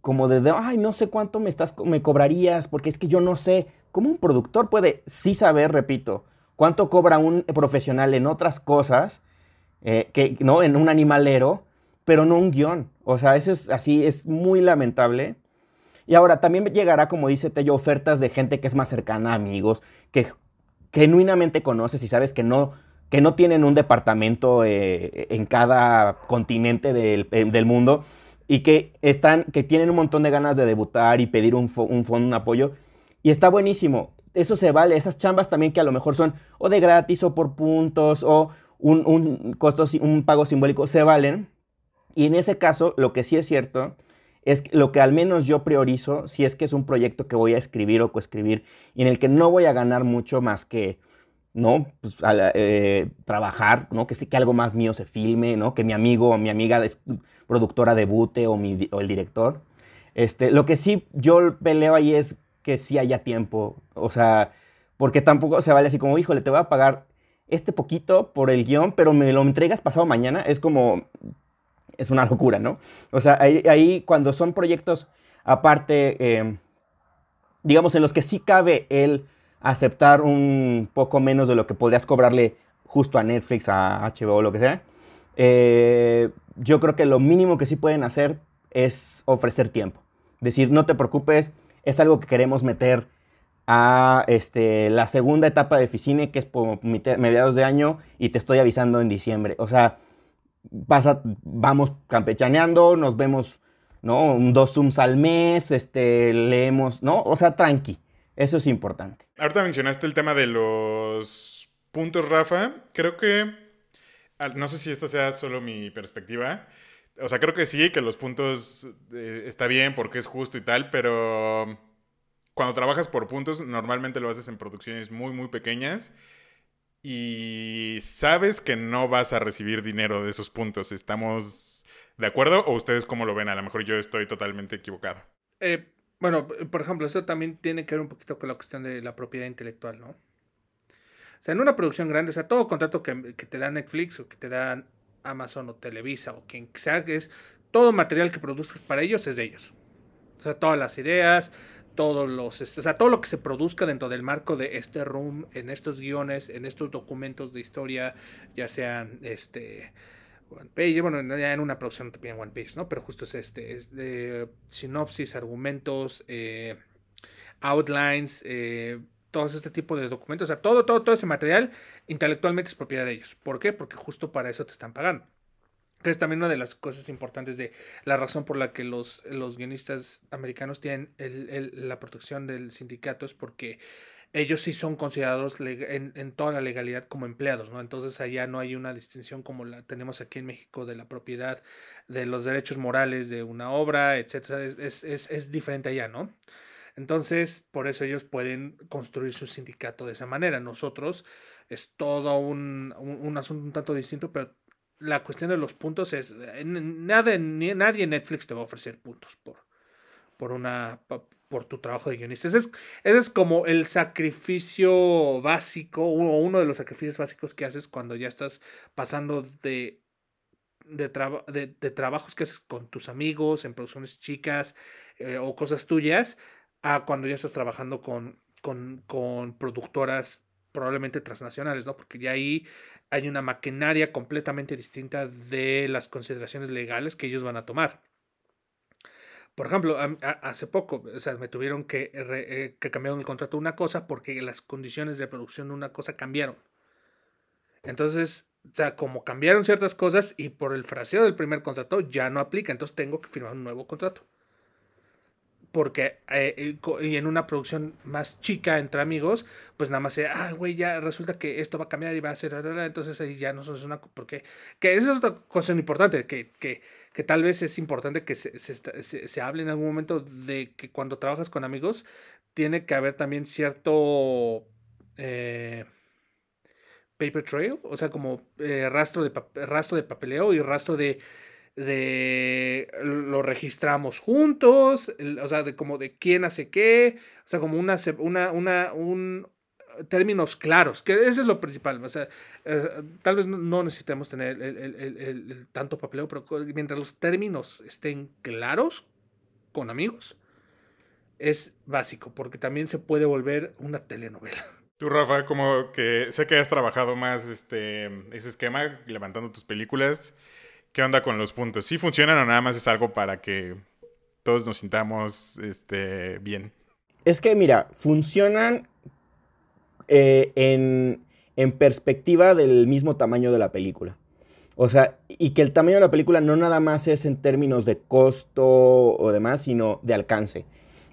como de, ay, no sé cuánto me, cobrarías, porque es que yo no sé. ¿Cómo un productor puede sí saber, repito, cuánto cobra un profesional en otras cosas, eh, que, ¿no? En un animalero, pero no un guion. O sea, eso es así, es muy lamentable. Y ahora también llegará, como dice Tello, ofertas de gente que es más cercana, amigos, que genuinamente conoces y sabes que no, que no tienen un departamento eh, en cada continente del, del, mundo y que, están, que tienen un montón de ganas de debutar y pedir un, un fondo, un apoyo. Y está buenísimo. Eso se vale. Esas chambas también que a lo mejor son o de gratis o por puntos o un, un, costo, un pago simbólico, se valen. Y en ese caso, lo que sí es cierto es lo que al menos yo priorizo si es que es un proyecto que voy a escribir o coescribir y en el que no voy a ganar mucho más que ¿no? Pues, eh, trabajar, ¿no? Que, que algo más mío se filme, ¿no? Que mi amigo o mi amiga productora debute o, mi, o el director. Este, lo que sí yo peleo ahí es que sí haya tiempo, o sea, porque tampoco se vale así como, híjole, te voy a pagar este poquito por el guion, pero me lo entregas pasado mañana, es como, es una locura, ¿no? O sea, ahí, cuando son proyectos aparte, em, digamos, en los que sí cabe el aceptar un poco menos de lo que podrías cobrarle justo a Netflix, a HBO lo que sea, eh, yo creo que lo mínimo que sí pueden hacer es ofrecer tiempo. Decir, no te preocupes, es algo que queremos meter a este, la segunda etapa de Ficine, que es por mediados de año, y te estoy avisando en diciembre. O sea, pasa, vamos campechaneando, nos vemos, ¿no? Dos Zooms al mes, este, leemos, ¿no? O sea, tranqui. Eso es importante. Ahorita mencionaste el tema de los puntos, Rafa. Creo que, no sé si esta sea solo mi perspectiva. O sea, creo que sí, que los puntos eh, está bien porque es justo y tal, pero cuando trabajas por puntos, normalmente lo haces en producciones muy, muy pequeñas y sabes que no vas a recibir dinero de esos puntos. Estamos ¿De acuerdo? ¿O ustedes cómo lo ven? A lo mejor yo estoy totalmente equivocado. Eh, bueno, por ejemplo, eso también tiene que ver un poquito con la cuestión de la propiedad intelectual, ¿no? O sea, en una producción grande, o sea, todo contrato que, que te da Netflix o que te da Amazon o Televisa o quien sea, es todo material que produzcas para ellos es de ellos. O sea, todas las ideas, todos los, este, o sea, todo lo que se produzca dentro del marco de este room, en estos guiones, en estos documentos de historia, ya sean este One Page, bueno, ya en una producción te piden One Page, ¿no? Pero justo es este, es de sinopsis, argumentos, eh, outlines, eh, todo este tipo de documentos, o sea, todo, todo, todo ese material intelectualmente es propiedad de ellos. ¿Por qué? Porque justo para eso te están pagando que es también una de las cosas importantes de la razón por la que los, los guionistas americanos tienen la protección del sindicato es porque ellos sí son considerados en, toda la legalidad como empleados, ¿no? Entonces allá no hay una distinción como la tenemos aquí en México de la propiedad, de los derechos morales de una obra, etcétera. Es, es, es diferente allá, ¿no? Entonces, por eso ellos pueden construir su sindicato de esa manera. Nosotros es todo un, un asunto un tanto distinto, pero la cuestión de los puntos es, eh, nada, nadie en Netflix te va a ofrecer puntos por, por, una, tu trabajo de guionista. Ese es, ese es como el sacrificio básico, o uno de los sacrificios básicos que haces cuando ya estás pasando de, de, de, trabajos que haces con tus amigos, en producciones chicas eh, o cosas tuyas, a cuando ya estás trabajando con, con, con productoras probablemente transnacionales, ¿no? Porque ya ahí hay una maquinaria completamente distinta de las consideraciones legales que ellos van a tomar. Por ejemplo, hace poco, o sea, me tuvieron que, eh, que cambiar el contrato de una cosa porque las condiciones de producción de una cosa cambiaron. Entonces, o sea, como cambiaron ciertas cosas y por el fraseo del primer contrato ya no aplica, entonces tengo que firmar un nuevo contrato porque eh, y en una producción más chica entre amigos, pues nada más se, ah, güey, ya resulta que esto va a cambiar y va a ser, entonces ahí ya no es una, porque, que esa es otra cosa importante, que, que, que tal vez es importante que se, se, se, hable en algún momento de que cuando trabajas con amigos, tiene que haber también cierto eh, paper trail, o sea, como eh, rastro, de rastro de papeleo y rastro de de lo registramos juntos, o sea, de como de quién hace qué, o sea, como una, una, una, un, términos claros, que eso es lo principal, o sea, eh, tal vez no necesitemos tener el, el, el, tanto papeleo, pero mientras los términos estén claros con amigos, es básico, porque también se puede volver una telenovela. Tú, Rafa, como que sé que has trabajado más este, ese esquema, levantando tus películas. ¿Qué onda con los puntos? ¿Sí funcionan o nada más es algo para que todos nos sintamos este, bien? Es que, mira, funcionan eh, en, en perspectiva del mismo tamaño de la película. O sea, y que el tamaño de la película no nada más es en términos de costo o demás, sino de alcance.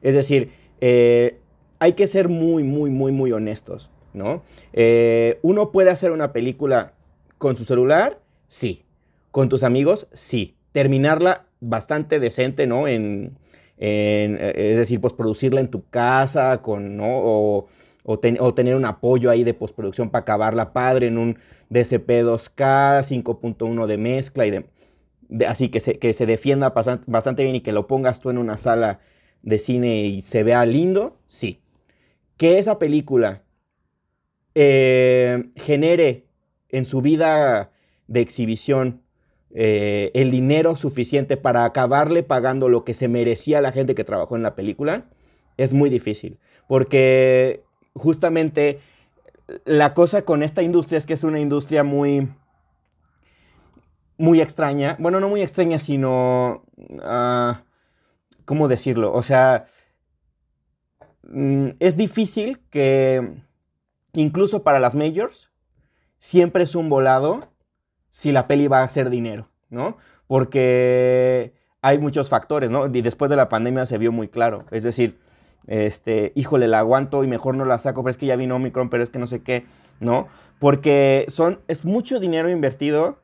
Es decir, eh, hay que ser muy, muy, muy, muy honestos, ¿no? Eh, uno puede hacer una película con su celular, sí. Con tus amigos, sí. Terminarla bastante decente, ¿no? En, es decir, pues producirla en tu casa, con, ¿no? O, tener un apoyo ahí de postproducción para acabarla padre en un DCP 2K, 5.1 de mezcla y de, así que se, que se defienda bastante bien y que lo pongas tú en una sala de cine y se vea lindo, sí. Que esa película eh, genere en su vida de exhibición eh, el dinero suficiente para acabarle pagando lo que se merecía la gente que trabajó en la película, es muy difícil. Porque justamente la cosa con esta industria es que es una industria muy, muy extraña. Bueno, no muy extraña, sino... Ah, ¿Cómo decirlo? O sea, mm, es difícil que incluso para las majors siempre es un volado si la peli va a hacer dinero, ¿no? Porque hay muchos factores, ¿no? Y después de la pandemia se vio muy claro. Es decir, este, híjole, la aguanto y mejor no la saco, pero es que ya vino Omicron, pero es que no sé qué, ¿no? Porque son, es mucho dinero invertido.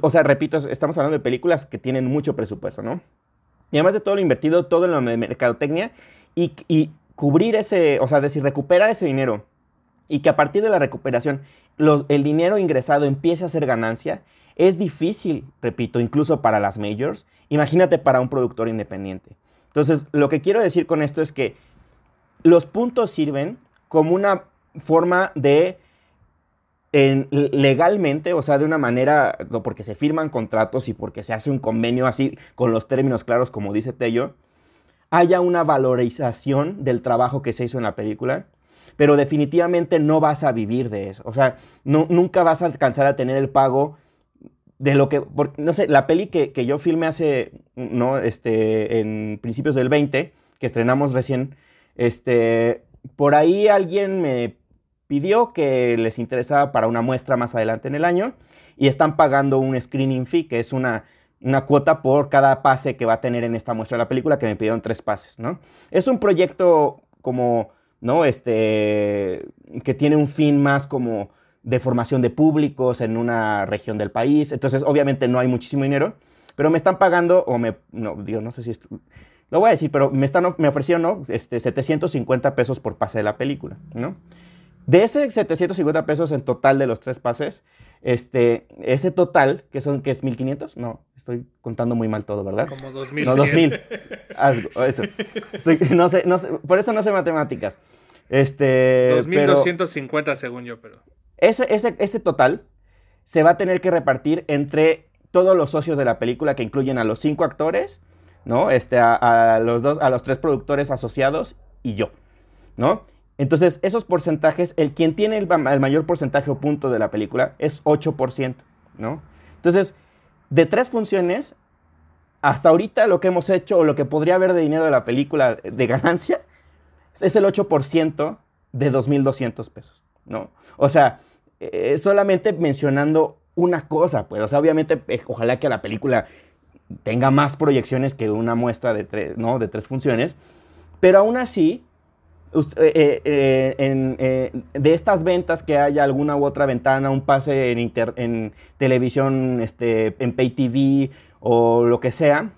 o sea, repito, estamos hablando de películas que tienen mucho presupuesto, ¿no? Y además de todo lo invertido, todo en la mercadotecnia y, y cubrir ese, o sea, decir, recuperar ese dinero y que a partir de la recuperación el dinero ingresado empiece a ser ganancia, es difícil, repito, incluso para las majors. Imagínate para un productor independiente. Entonces, lo que quiero decir con esto es que los puntos sirven como una forma de legalmente, o sea, de una manera, porque se firman contratos y porque se hace un convenio así con los términos claros, como dice Tello, haya una valorización del trabajo que se hizo en la película, pero definitivamente no vas a vivir de eso. O sea, no, nunca vas a alcanzar a tener el pago de lo que, no sé, la peli que, que, yo filmé hace, no, este, en principios del 20, que estrenamos recién, este, por ahí alguien me pidió que les interesaba para una muestra más adelante en el año y están pagando un screening fee, que es una, una cuota por cada pase que va a tener en esta muestra de la película, que me pidieron tres pases, ¿no? Es un proyecto como, ¿no? Este, que tiene un fin más como de formación de públicos en una región del país, entonces obviamente no hay muchísimo dinero, pero me están pagando, o me, no, digo, no sé si lo voy a decir, pero me, están, me ofrecieron, ¿no? Este, 750 pesos por pase de la película, ¿no? De ese 750 pesos en total de los tres pases, este, ese total, que son, que es 1500, no, estoy contando muy mal todo, ¿verdad? Como 2000. No, 2000. eso. no, sé, no sé, por eso no sé matemáticas. Este, 2250 según yo, pero. Ese, ese, ese total se va a tener que repartir entre todos los socios de la película, que incluyen a los cinco actores, ¿no? Este, a, a los dos, a los tres productores asociados y yo, ¿no? Entonces, esos porcentajes, el quien tiene el, mayor porcentaje o punto de la película es 8%, ¿no? Entonces, de tres funciones, hasta ahorita lo que hemos hecho o lo que podría haber de dinero de la película de ganancia es el 8% de 2.200 pesos, ¿no? O sea, eh, solamente mencionando una cosa, pues, o sea, obviamente, eh, ojalá que la película tenga más proyecciones que una muestra de, ¿no? de tres funciones, pero aún así, eh, eh, eh, de estas ventas que haya alguna u otra ventana, un pase en, en televisión, este, en pay TV o lo que sea,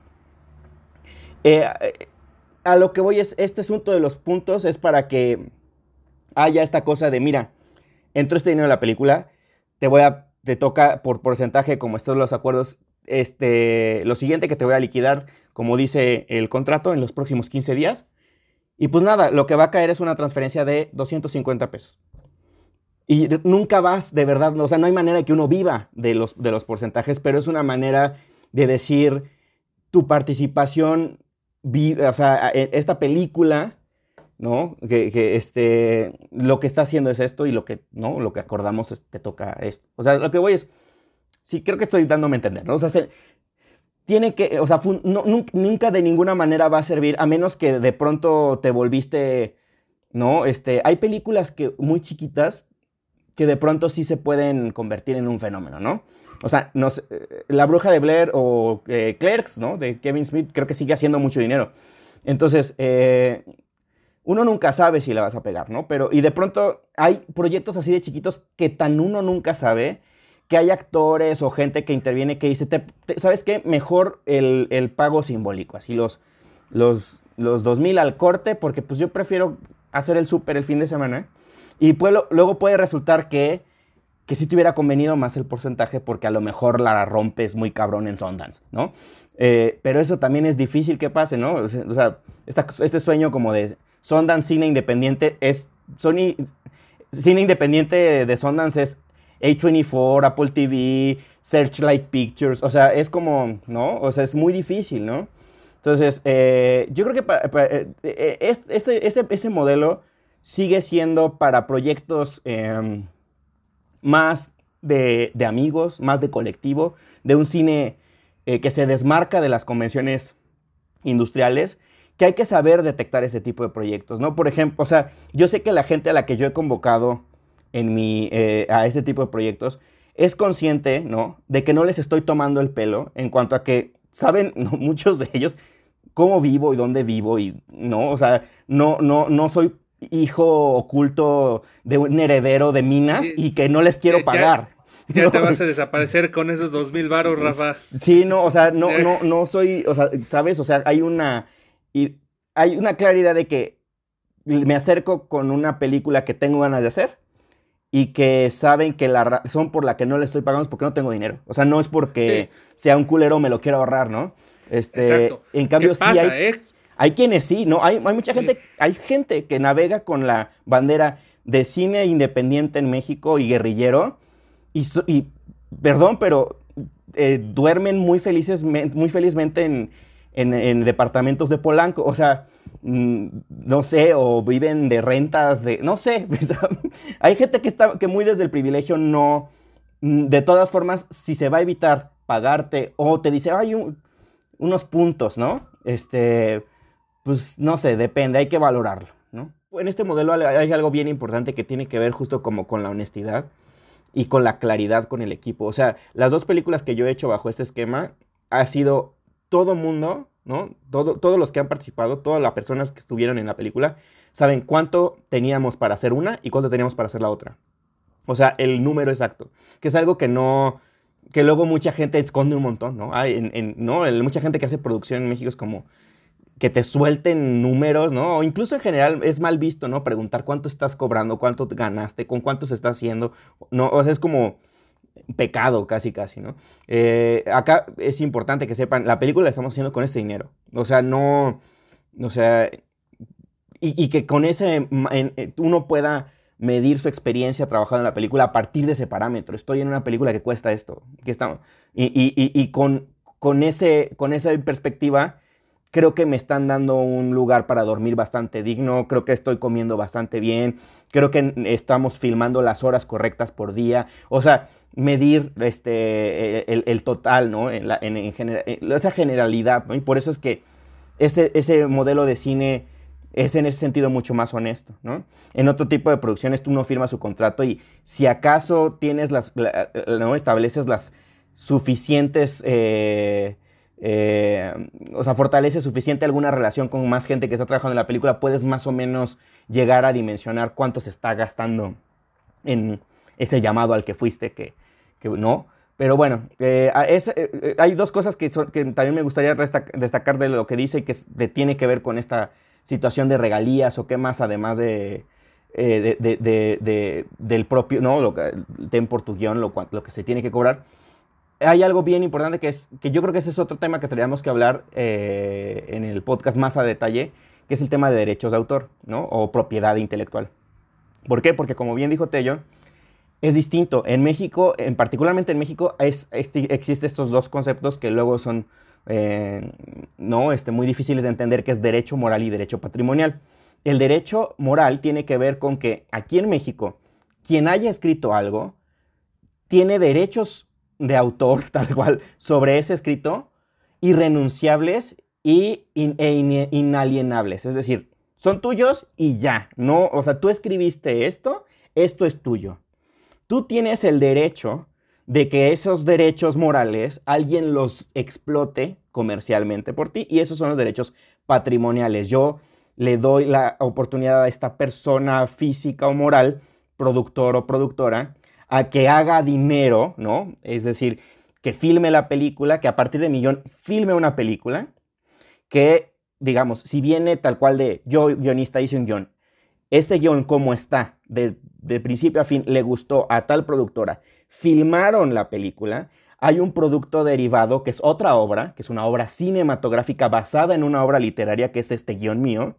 a lo que voy es, este asunto de los puntos es para que haya esta cosa de, mira, entró este dinero en la película, te voy a, te toca por porcentaje, como estos los acuerdos, este, lo siguiente que te voy a liquidar, como dice el contrato, en los próximos 15 días y pues nada, lo que va a caer es una transferencia de 250 pesos. Y nunca vas, de verdad, o sea, no hay manera que uno viva de los, de los porcentajes, pero es una manera de decir tu participación, o sea, e, esta película, ¿no? Que, este, lo que está haciendo es esto y lo que, ¿no? Lo que acordamos te toca esto. O sea, lo que voy es, sí, creo que estoy dándome a entender, ¿no? O sea, se, tiene que, o sea, nunca de ninguna manera va a servir, a menos que de pronto te volviste, ¿no? Este, hay películas que muy chiquitas que de pronto sí se pueden convertir en un fenómeno, ¿no? O sea, no La Bruja de Blair o eh, Clerks, ¿no? De Kevin Smith, creo que sigue haciendo mucho dinero. Entonces, eh, uno nunca sabe si le vas a pegar, ¿no? Pero, y de pronto hay proyectos así de chiquitos que tan uno nunca sabe que hay actores o gente que interviene que dice, ¿sabes qué? Mejor el, pago simbólico, así los, los, los 2.000 al corte, porque pues yo prefiero hacer el súper el fin de semana. Y pues, luego puede resultar que, que sí te hubiera convenido más el porcentaje porque a lo mejor la rompes muy cabrón en Sundance, ¿no? Eh, pero eso también es difícil que pase, ¿no? O sea, este sueño como de Sundance Cine Independiente es... Sony, cine Independiente de Sundance es a24, Apple TV, Searchlight Pictures, o sea, es como, ¿no? O sea, es muy difícil, ¿no? Entonces, eh, yo creo que eh, eh, ese, modelo sigue siendo para proyectos em, más de, de, amigos, más de colectivo, de un cine que se desmarca de las convenciones industriales, que hay que saber detectar ese tipo de proyectos, ¿no? Por ejemplo, o sea, yo sé que la gente a la que yo he convocado en mi, eh, a ese tipo de proyectos, es consciente, ¿no? De que no les estoy tomando el pelo en cuanto a que saben muchos de ellos cómo vivo y dónde vivo y, ¿no? O sea, no, no, no soy hijo oculto de un heredero de minas y que no les quiero pagar. Ya, te vas a desaparecer con esos dos mil varos, Rafa. Sí, no, o sea, no, no, no soy, o sea, ¿sabes? O sea, hay una, y hay una claridad de que me acerco con una película que tengo ganas de hacer y que saben que la razón por la que no le estoy pagando es porque no tengo dinero. O sea, no es porque sea un culero me lo quiero ahorrar, ¿no? Este, Exacto. En cambio, sí hay, eh? hay quienes sí, ¿no? Hay, hay mucha gente, hay gente que navega con la bandera de cine independiente en México y guerrillero y, y perdón, pero eh, duermen muy, felices, muy felizmente en, en, departamentos de Polanco. O sea, no sé, o viven de rentas, de, no sé. Hay gente que está, que muy desde el privilegio no, mm, de todas formas, si se va a evitar pagarte o te dice, hay unos puntos, ¿no? Este, pues no sé, depende, hay que valorarlo, ¿no? En este modelo hay algo bien importante que tiene que ver justo como con la honestidad y con la claridad con el equipo. O sea, las dos películas que yo he hecho bajo este esquema ha sido todo mundo, ¿no? Todo, todos los que han participado, todas las personas que estuvieron en la película, saben cuánto teníamos para hacer una y cuánto teníamos para hacer la otra. O sea, el número exacto, que es algo que no, que luego mucha gente esconde un montón, ¿no? Hay, en, ¿no? Mucha gente que hace producción en México es como que te suelten números, ¿no? O incluso en general es mal visto, ¿no? Preguntar cuánto estás cobrando, cuánto ganaste, con cuánto se está haciendo, ¿no? O sea, es como pecado casi, casi, ¿no? Eh, acá es importante que sepan, la película la estamos haciendo con este dinero. O sea, no, o sea, y, que con ese eh, uno pueda medir su experiencia trabajando en la película a partir de ese parámetro. Estoy en una película que cuesta esto, que estamos, y, y, con, con, ese, con esa perspectiva creo que me están dando un lugar para dormir bastante digno, creo que estoy comiendo bastante bien, creo que estamos filmando las horas correctas por día, o sea, medir este, el, total, ¿no? En, esa generalidad, ¿no? Y por eso es que ese, ese modelo de cine es en ese sentido mucho más honesto, ¿no? En otro tipo de producciones tú no firmas su contrato y si acaso tienes las, ¿no? Estableces las suficientes... Eh, eh, o sea, fortalece suficiente alguna relación con más gente que está trabajando en la película, puedes más o menos llegar a dimensionar cuánto se está gastando en ese llamado al que fuiste, que, no. Pero bueno, eh, eh, hay dos cosas que, que, también me gustaría destacar de lo que dice y que tiene que ver con esta situación de regalías o qué más, además de, del propio, ¿no? Lo que, ten por tu guion, lo que se tiene que cobrar hay algo bien importante que es, que yo creo que ese es otro tema que tendríamos que hablar eh, en el podcast más a detalle, que es el tema de derechos de autor, ¿no? O propiedad intelectual. ¿Por qué? Porque como bien dijo Tello, es distinto. En México, en particularmente en México, es, existen estos dos conceptos que luego son eh, no, este, muy difíciles de entender, que es derecho moral y derecho patrimonial. El derecho moral tiene que ver con que aquí en México, quien haya escrito algo, tiene derechos de autor, tal cual, sobre ese escrito, irrenunciables y e inalienables. Es decir, son tuyos y ya. No, o sea, tú escribiste esto, esto es tuyo. Tú tienes el derecho de que esos derechos morales alguien los explote comercialmente por ti y esos son los derechos patrimoniales. Yo le doy la oportunidad a esta persona física o moral, productor o productora, a que haga dinero, ¿no? Es decir, que filme la película, que a partir de millón filme una película, que, digamos, si viene tal cual de yo, guionista, hice un guion, este guion como está, de, de principio a fin, le gustó a tal productora, filmaron la película, hay un producto derivado que es otra obra, que es una obra cinematográfica basada en una obra literaria, que es este guion mío,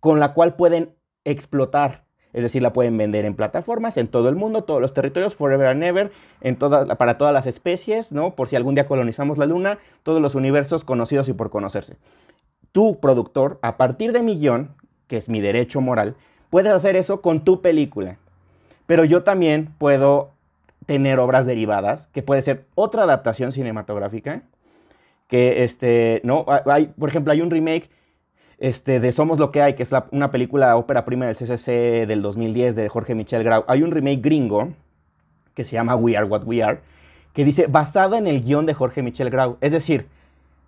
con la cual pueden explotar es decir, la pueden vender en plataformas en todo el mundo, todos los territorios, forever and ever, en toda, para todas las especies, ¿no? Por si algún día colonizamos la luna, todos los universos conocidos y por conocerse. Tu productor, a partir de mi guion, que es mi derecho moral, puedes hacer eso con tu película. Pero yo también puedo tener obras derivadas, que puede ser otra adaptación cinematográfica, que este, ¿no? Hay, por ejemplo, hay un remake este, de Somos lo que hay, que es una película ópera prima del CCC del 2010 de Jorge Michel Grau. Hay un remake gringo que se llama We Are What We Are, que dice basada en el guion de Jorge Michel Grau. Es decir,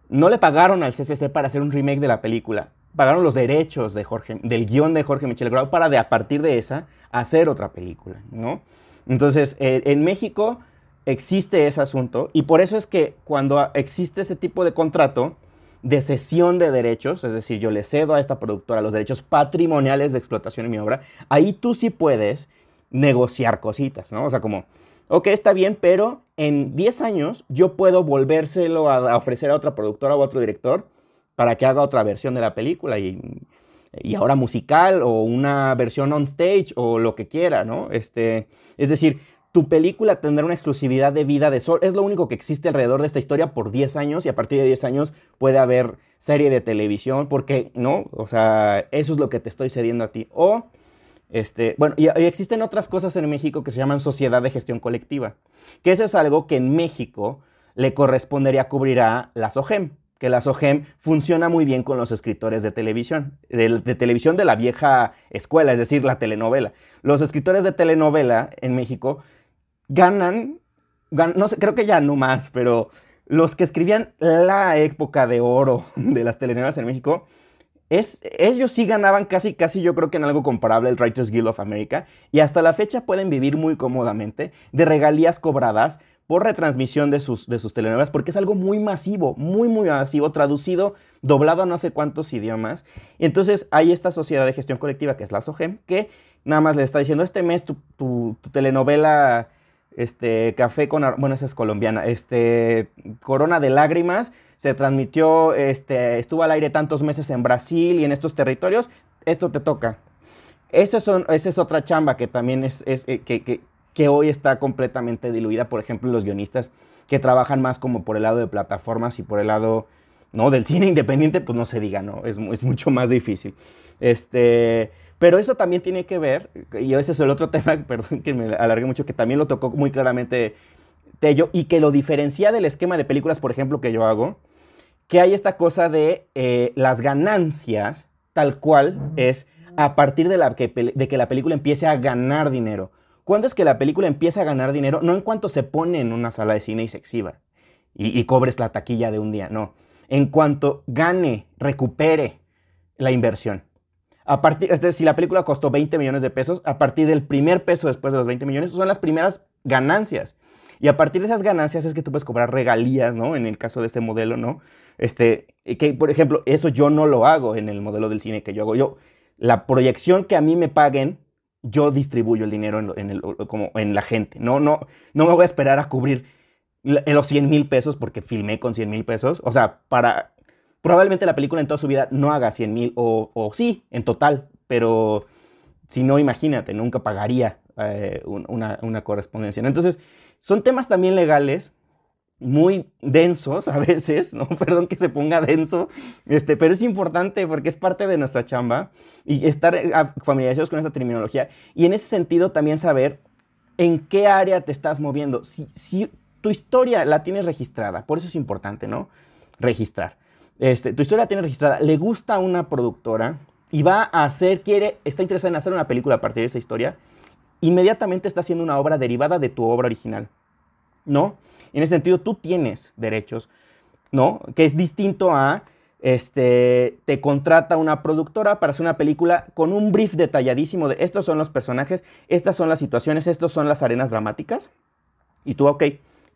no le pagaron al CCC para hacer un remake de la película. Pagaron los derechos de Jorge, del guion de Jorge Michel Grau para de a partir de esa hacer otra película, ¿no? Entonces, eh, en México existe ese asunto y por eso es que cuando existe ese tipo de contrato, de cesión de derechos, es decir, yo le cedo a esta productora los derechos patrimoniales de explotación en mi obra, ahí tú sí puedes negociar cositas, ¿no? O sea, como, ok, está bien, pero en 10 años yo puedo volvérselo a, ofrecer a otra productora o a otro director para que haga otra versión de la película y, y ahora musical o una versión on stage o lo que quiera, ¿no? Este, es decir, tu película tendrá una exclusividad de vida de sol. Es lo único que existe alrededor de esta historia por 10 años y a partir de 10 años puede haber serie de televisión porque, ¿no? O sea, eso es lo que te estoy cediendo a ti. O, este, bueno, y, existen otras cosas en México que se llaman sociedad de gestión colectiva, que eso es algo que en México le correspondería cubrir a la SOGEM, que la SOGEM funciona muy bien con los escritores de televisión, de, de, televisión de la vieja escuela, es decir, la telenovela. Los escritores de telenovela en México ganan, no sé, creo que ya no más, pero los que escribían la época de oro de las telenovelas en México, es, ellos sí ganaban casi, casi yo creo que en algo comparable el Writers Guild of America y hasta la fecha pueden vivir muy cómodamente de regalías cobradas por retransmisión de sus, de sus telenovelas porque es algo muy masivo, muy, muy masivo, traducido, doblado a no sé cuántos idiomas. Y entonces hay esta sociedad de gestión colectiva que es la SOGEM que nada más le está diciendo este mes tu, tu telenovela este, Café con, bueno, esa es colombiana, este, Corona de Lágrimas, se transmitió, este, estuvo al aire tantos meses en Brasil y en estos territorios, esto te toca. Esa, son, esa es otra chamba que también es, es eh, que, que, que, hoy está completamente diluida, por ejemplo, los guionistas que trabajan más como por el lado de plataformas y por el lado, ¿no? Del cine independiente, pues no se diga, ¿no? Es, es mucho más difícil. Este... Pero eso también tiene que ver, y ese es el otro tema, perdón que me alargué mucho, que también lo tocó muy claramente Tello, y que lo diferencia del esquema de películas, por ejemplo, que yo hago, que hay esta cosa de eh, las ganancias, tal cual es a partir de, la que, de que la película empiece a ganar dinero. ¿Cuándo es que la película empieza a ganar dinero? No en cuanto se pone en una sala de cine y se exhiba y, y cobres la taquilla de un día, no. En cuanto gane, recupere la inversión. A partir, es decir, si la película costó 20 millones de pesos, a partir del primer peso después de los 20 millones, son las primeras ganancias. Y a partir de esas ganancias es que tú puedes cobrar regalías, ¿no? En el caso de este modelo, ¿no? Este, que, por ejemplo, eso yo no lo hago en el modelo del cine que yo hago. Yo, la proyección que a mí me paguen, yo distribuyo el dinero en, el, como en la gente. No, no, no me voy a esperar a cubrir los 100 mil pesos porque filmé con 100 mil pesos. O sea, para Probablemente la película en toda su vida no haga 100 mil o, sí, en total, pero si no, imagínate, nunca pagaría eh, una, correspondencia. Entonces, son temas también legales muy densos a veces, ¿no? Perdón que se ponga denso, este, pero es importante porque es parte de nuestra chamba y estar eh, familiarizados con esa terminología y en ese sentido también saber en qué área te estás moviendo. Si, si tu historia la tienes registrada, por eso es importante, ¿no? Registrar. Este, tu historia la tiene registrada, le gusta a una productora y va a hacer, quiere, está interesada en hacer una película a partir de esa historia, inmediatamente está haciendo una obra derivada de tu obra original. ¿No? En ese sentido, tú tienes derechos, ¿no? Que es distinto a, este, te contrata una productora para hacer una película con un brief detalladísimo de estos son los personajes, estas son las situaciones, estas son las arenas dramáticas. Y tú, ok,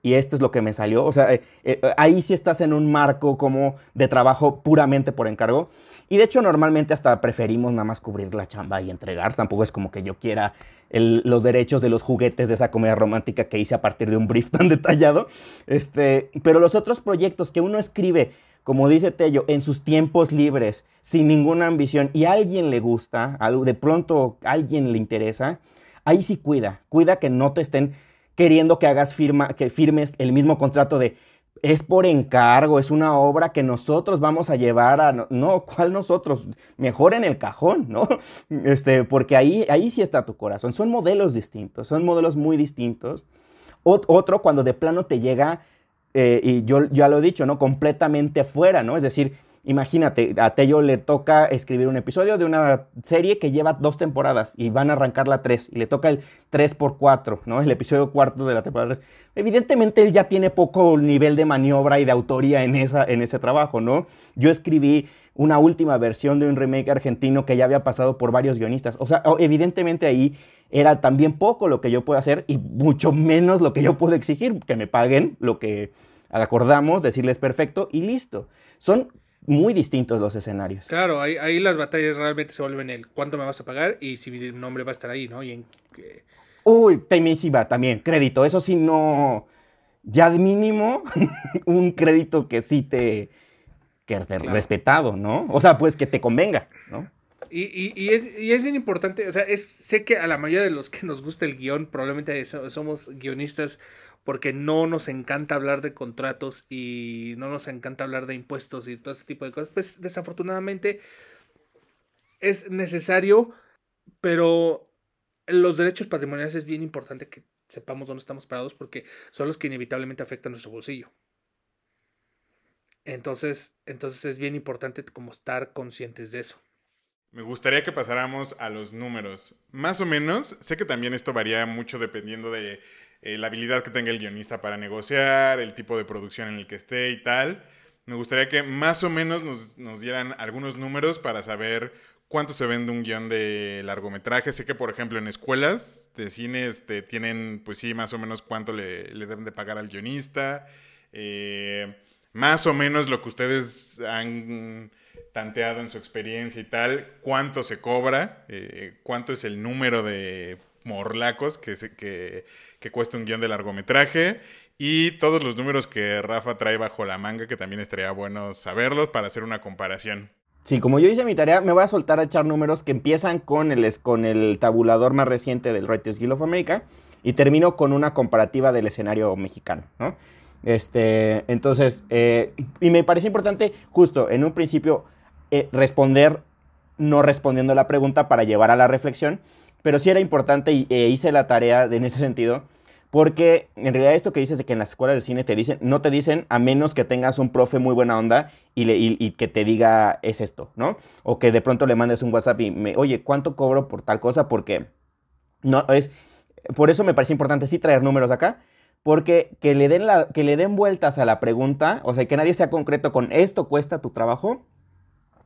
y esto es lo que me salió. O sea, eh, eh, ahí sí estás en un marco como de trabajo puramente por encargo. Y de hecho normalmente hasta preferimos nada más cubrir la chamba y entregar. Tampoco es como que yo quiera los derechos de los juguetes de esa comedia romántica que hice a partir de un brief tan detallado. Este, pero los otros proyectos que uno escribe, como dice Tello, en sus tiempos libres, sin ninguna ambición, y a alguien le gusta, de pronto alguien le interesa, ahí sí cuida. Cuida que no te estén queriendo que hagas firma, que firmes el mismo contrato de es por encargo, es una obra que nosotros vamos a llevar a... No, ¿cuál nosotros? Mejor en el cajón, ¿no? Este, porque ahí, ahí sí está tu corazón. Son modelos distintos, son modelos muy distintos. otro cuando de plano te llega, eh, y yo ya lo he dicho, ¿no? Completamente fuera, ¿no? Es decir, Imagínate, a Tello le toca escribir un episodio de una serie que lleva dos temporadas y van a arrancar la tres y le toca el 3 por 4 ¿no? El episodio cuarto de la temporada 3. Evidentemente él ya tiene poco nivel de maniobra y de autoría en, esa, en ese trabajo, ¿no? Yo escribí una última versión de un remake argentino que ya había pasado por varios guionistas. O sea, evidentemente ahí era también poco lo que yo puedo hacer y mucho menos lo que yo puedo exigir, que me paguen lo que acordamos, decirles perfecto y listo. Son muy distintos los escenarios. Claro, ahí, las batallas realmente se vuelven el cuánto me vas a pagar y si mi nombre va a estar ahí, ¿no? Y en Uy, temísima también, crédito. Eso sí, no. Ya de mínimo, un crédito que sí te. que te respetado, ¿no? O sea, pues que te convenga, ¿no? Y, y, y, es, y, es, bien importante, o sea, es, sé que a la mayoría de los que nos gusta el guion, probablemente somos guionistas porque no nos encanta hablar de contratos y no nos encanta hablar de impuestos y todo ese tipo de cosas. Pues desafortunadamente es necesario, pero los derechos patrimoniales es bien importante que sepamos dónde estamos parados porque son los que inevitablemente afectan nuestro bolsillo. Entonces, entonces es bien importante como estar conscientes de eso. Me gustaría que pasáramos a los números. Más o menos, sé que también esto varía mucho dependiendo de eh, la habilidad que tenga el guionista para negociar, el tipo de producción en el que esté y tal. Me gustaría que más o menos nos, nos dieran algunos números para saber cuánto se vende un guion de largometraje. Sé que, por ejemplo, en escuelas de cine este, tienen, pues sí, más o menos cuánto le, le deben de pagar al guionista. Eh, más o menos lo que ustedes han tanteado en su experiencia y tal, cuánto se cobra, eh, cuánto es el número de morlacos que, que, que cuesta un guion de largometraje y todos los números que Rafa trae bajo la manga, que también estaría bueno saberlos para hacer una comparación. Sí, como yo hice mi tarea, me voy a soltar a echar números que empiezan con el, con el tabulador más reciente del Writers Guild of America y termino con una comparativa del escenario mexicano, ¿no? Este, entonces, eh, y me parece importante justo en un principio eh, responder no respondiendo la pregunta para llevar a la reflexión, pero sí era importante y e hice la tarea en ese sentido, porque en realidad esto que dices de que en las escuelas de cine te dicen, no te dicen a menos que tengas un profe muy buena onda y, que te diga es esto, ¿no? O que de pronto le mandes un WhatsApp y me, oye, ¿cuánto cobro por tal cosa? Porque no es, por eso me parece importante sí traer números acá, porque que le den, que le den vueltas a la pregunta, o sea, que nadie sea concreto con esto cuesta tu trabajo,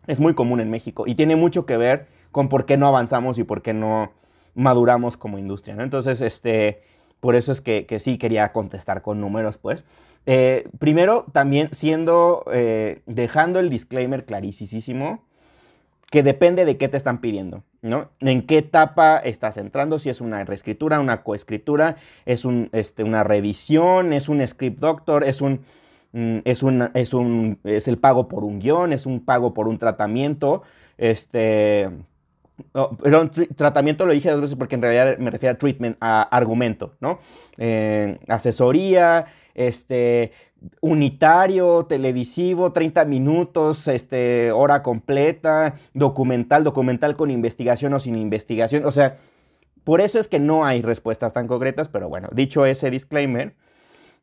es muy común en México y tiene mucho que ver con por qué no avanzamos y por qué no maduramos como industria, ¿no? Entonces, este, por eso es que, sí quería contestar con números, pues. Eh, primero, también siendo, eh, dejando el disclaimer clarísimo, que depende de qué te están pidiendo, ¿no? En qué etapa estás entrando, si es una reescritura, una coescritura, es un, este, una revisión, es un script doctor, es un Mm, es, un, es, un, es el pago por un guion, es un pago por un tratamiento. Este, perdón, tratamiento lo dije dos veces porque en realidad me refiero a treatment, a argumento, ¿no? Eh, asesoría, este, unitario, televisivo, 30 minutos, este, hora completa, documental, documental con investigación o sin investigación. O sea, por eso es que no hay respuestas tan concretas, pero bueno, dicho ese disclaimer,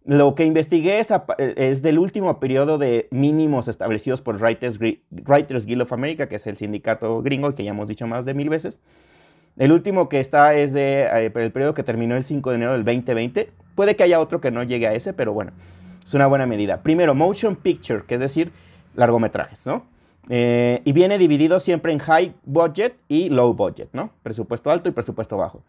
lo que investigué es, del último periodo de mínimos establecidos por Writers, Guild of America, que es el sindicato gringo, que ya hemos dicho más de mil veces. El último que está es de, eh, el periodo que terminó el 5 de enero del 2020. Puede que haya otro que no llegue a ese, pero bueno, es una buena medida. Primero, motion picture, que es decir, largometrajes, ¿no? Eh, y viene dividido siempre en high budget y low budget, ¿no? Presupuesto alto y presupuesto bajo.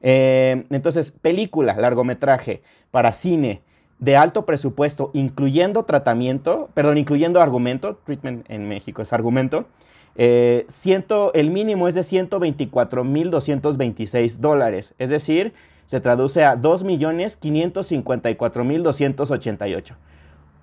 Eh, entonces, película, largometraje, para cine, de alto presupuesto, incluyendo tratamiento, perdón, incluyendo argumento, treatment en México es argumento, eh, el mínimo es de 124.226 dólares, es decir, se traduce a 2.554.288.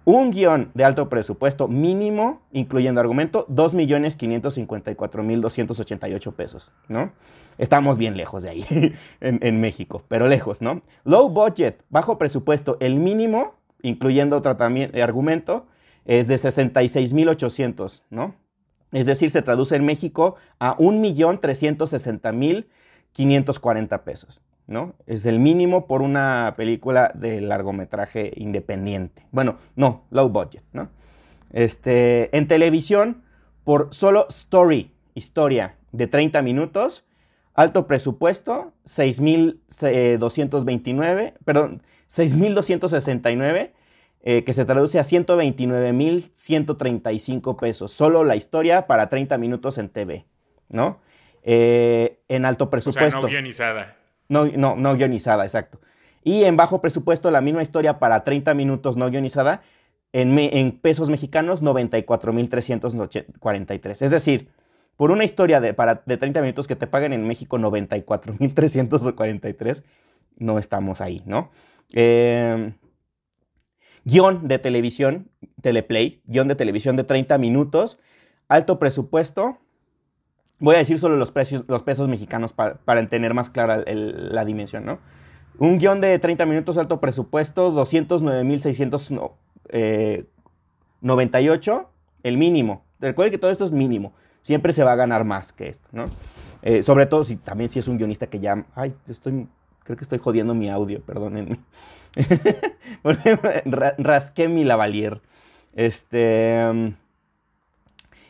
Un guion de alto presupuesto mínimo, incluyendo argumento, 2.554.288 pesos, ¿no? Estamos bien lejos de ahí, en, México, pero lejos, ¿no? Low budget, bajo presupuesto, el mínimo, incluyendo tratamiento, argumento, es de 66.800, ¿no? Es decir, se traduce en México a 1.360.540 pesos. ¿no? Es el mínimo por una película de largometraje independiente. Bueno, no, low budget, ¿no? Este, en televisión, por solo story, historia de 30 minutos, alto presupuesto, 6.229, perdón, 6.269, eh, que se traduce a 129.135 pesos. Solo la historia para 30 minutos en TV, ¿no? Eh, en alto presupuesto. O sea, no guionizada. No, no, no guionizada, exacto. Y en bajo presupuesto, la misma historia para 30 minutos no guionizada, en, en pesos mexicanos, 94.343. Es decir, por una historia de, para, de 30 minutos que te paguen en México 94.343, no estamos ahí, ¿no? Eh, guion de televisión, teleplay, guion de televisión de 30 minutos, alto presupuesto. Voy a decir solo los, precios, los pesos mexicanos para tener más clara la dimensión, ¿no? Un guion de 30 minutos, alto presupuesto, 209.698, eh, el mínimo. Recuerden que todo esto es mínimo. Siempre se va a ganar más que esto, ¿no? Eh, sobre todo si también si es un guionista que ya... Ay, estoy... Creo que estoy jodiendo mi audio, perdónenme. Rasqué mi lavalier. Este...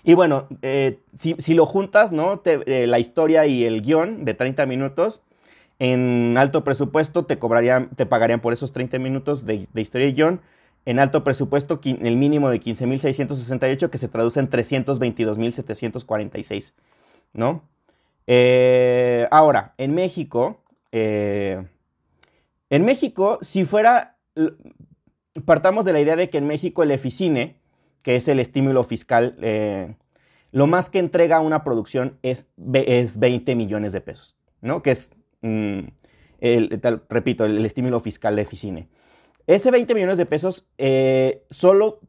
Y bueno, eh, si, lo juntas, ¿no? la historia y el guion de 30 minutos, en alto presupuesto te cobrarían, te pagarían por esos 30 minutos de, historia y guion. En alto presupuesto, el mínimo de 15.668, que se traduce en 322.746, ¿no? Eh, ahora, en México, eh, en México, si fuera, partamos de la idea de que en México el Eficine, que es el estímulo fiscal, eh, lo más que entrega una producción es, es 20 millones de pesos, ¿no? Que es Mm, repito, el, estímulo fiscal de Eficine. Ese 20 millones de pesos eh, solo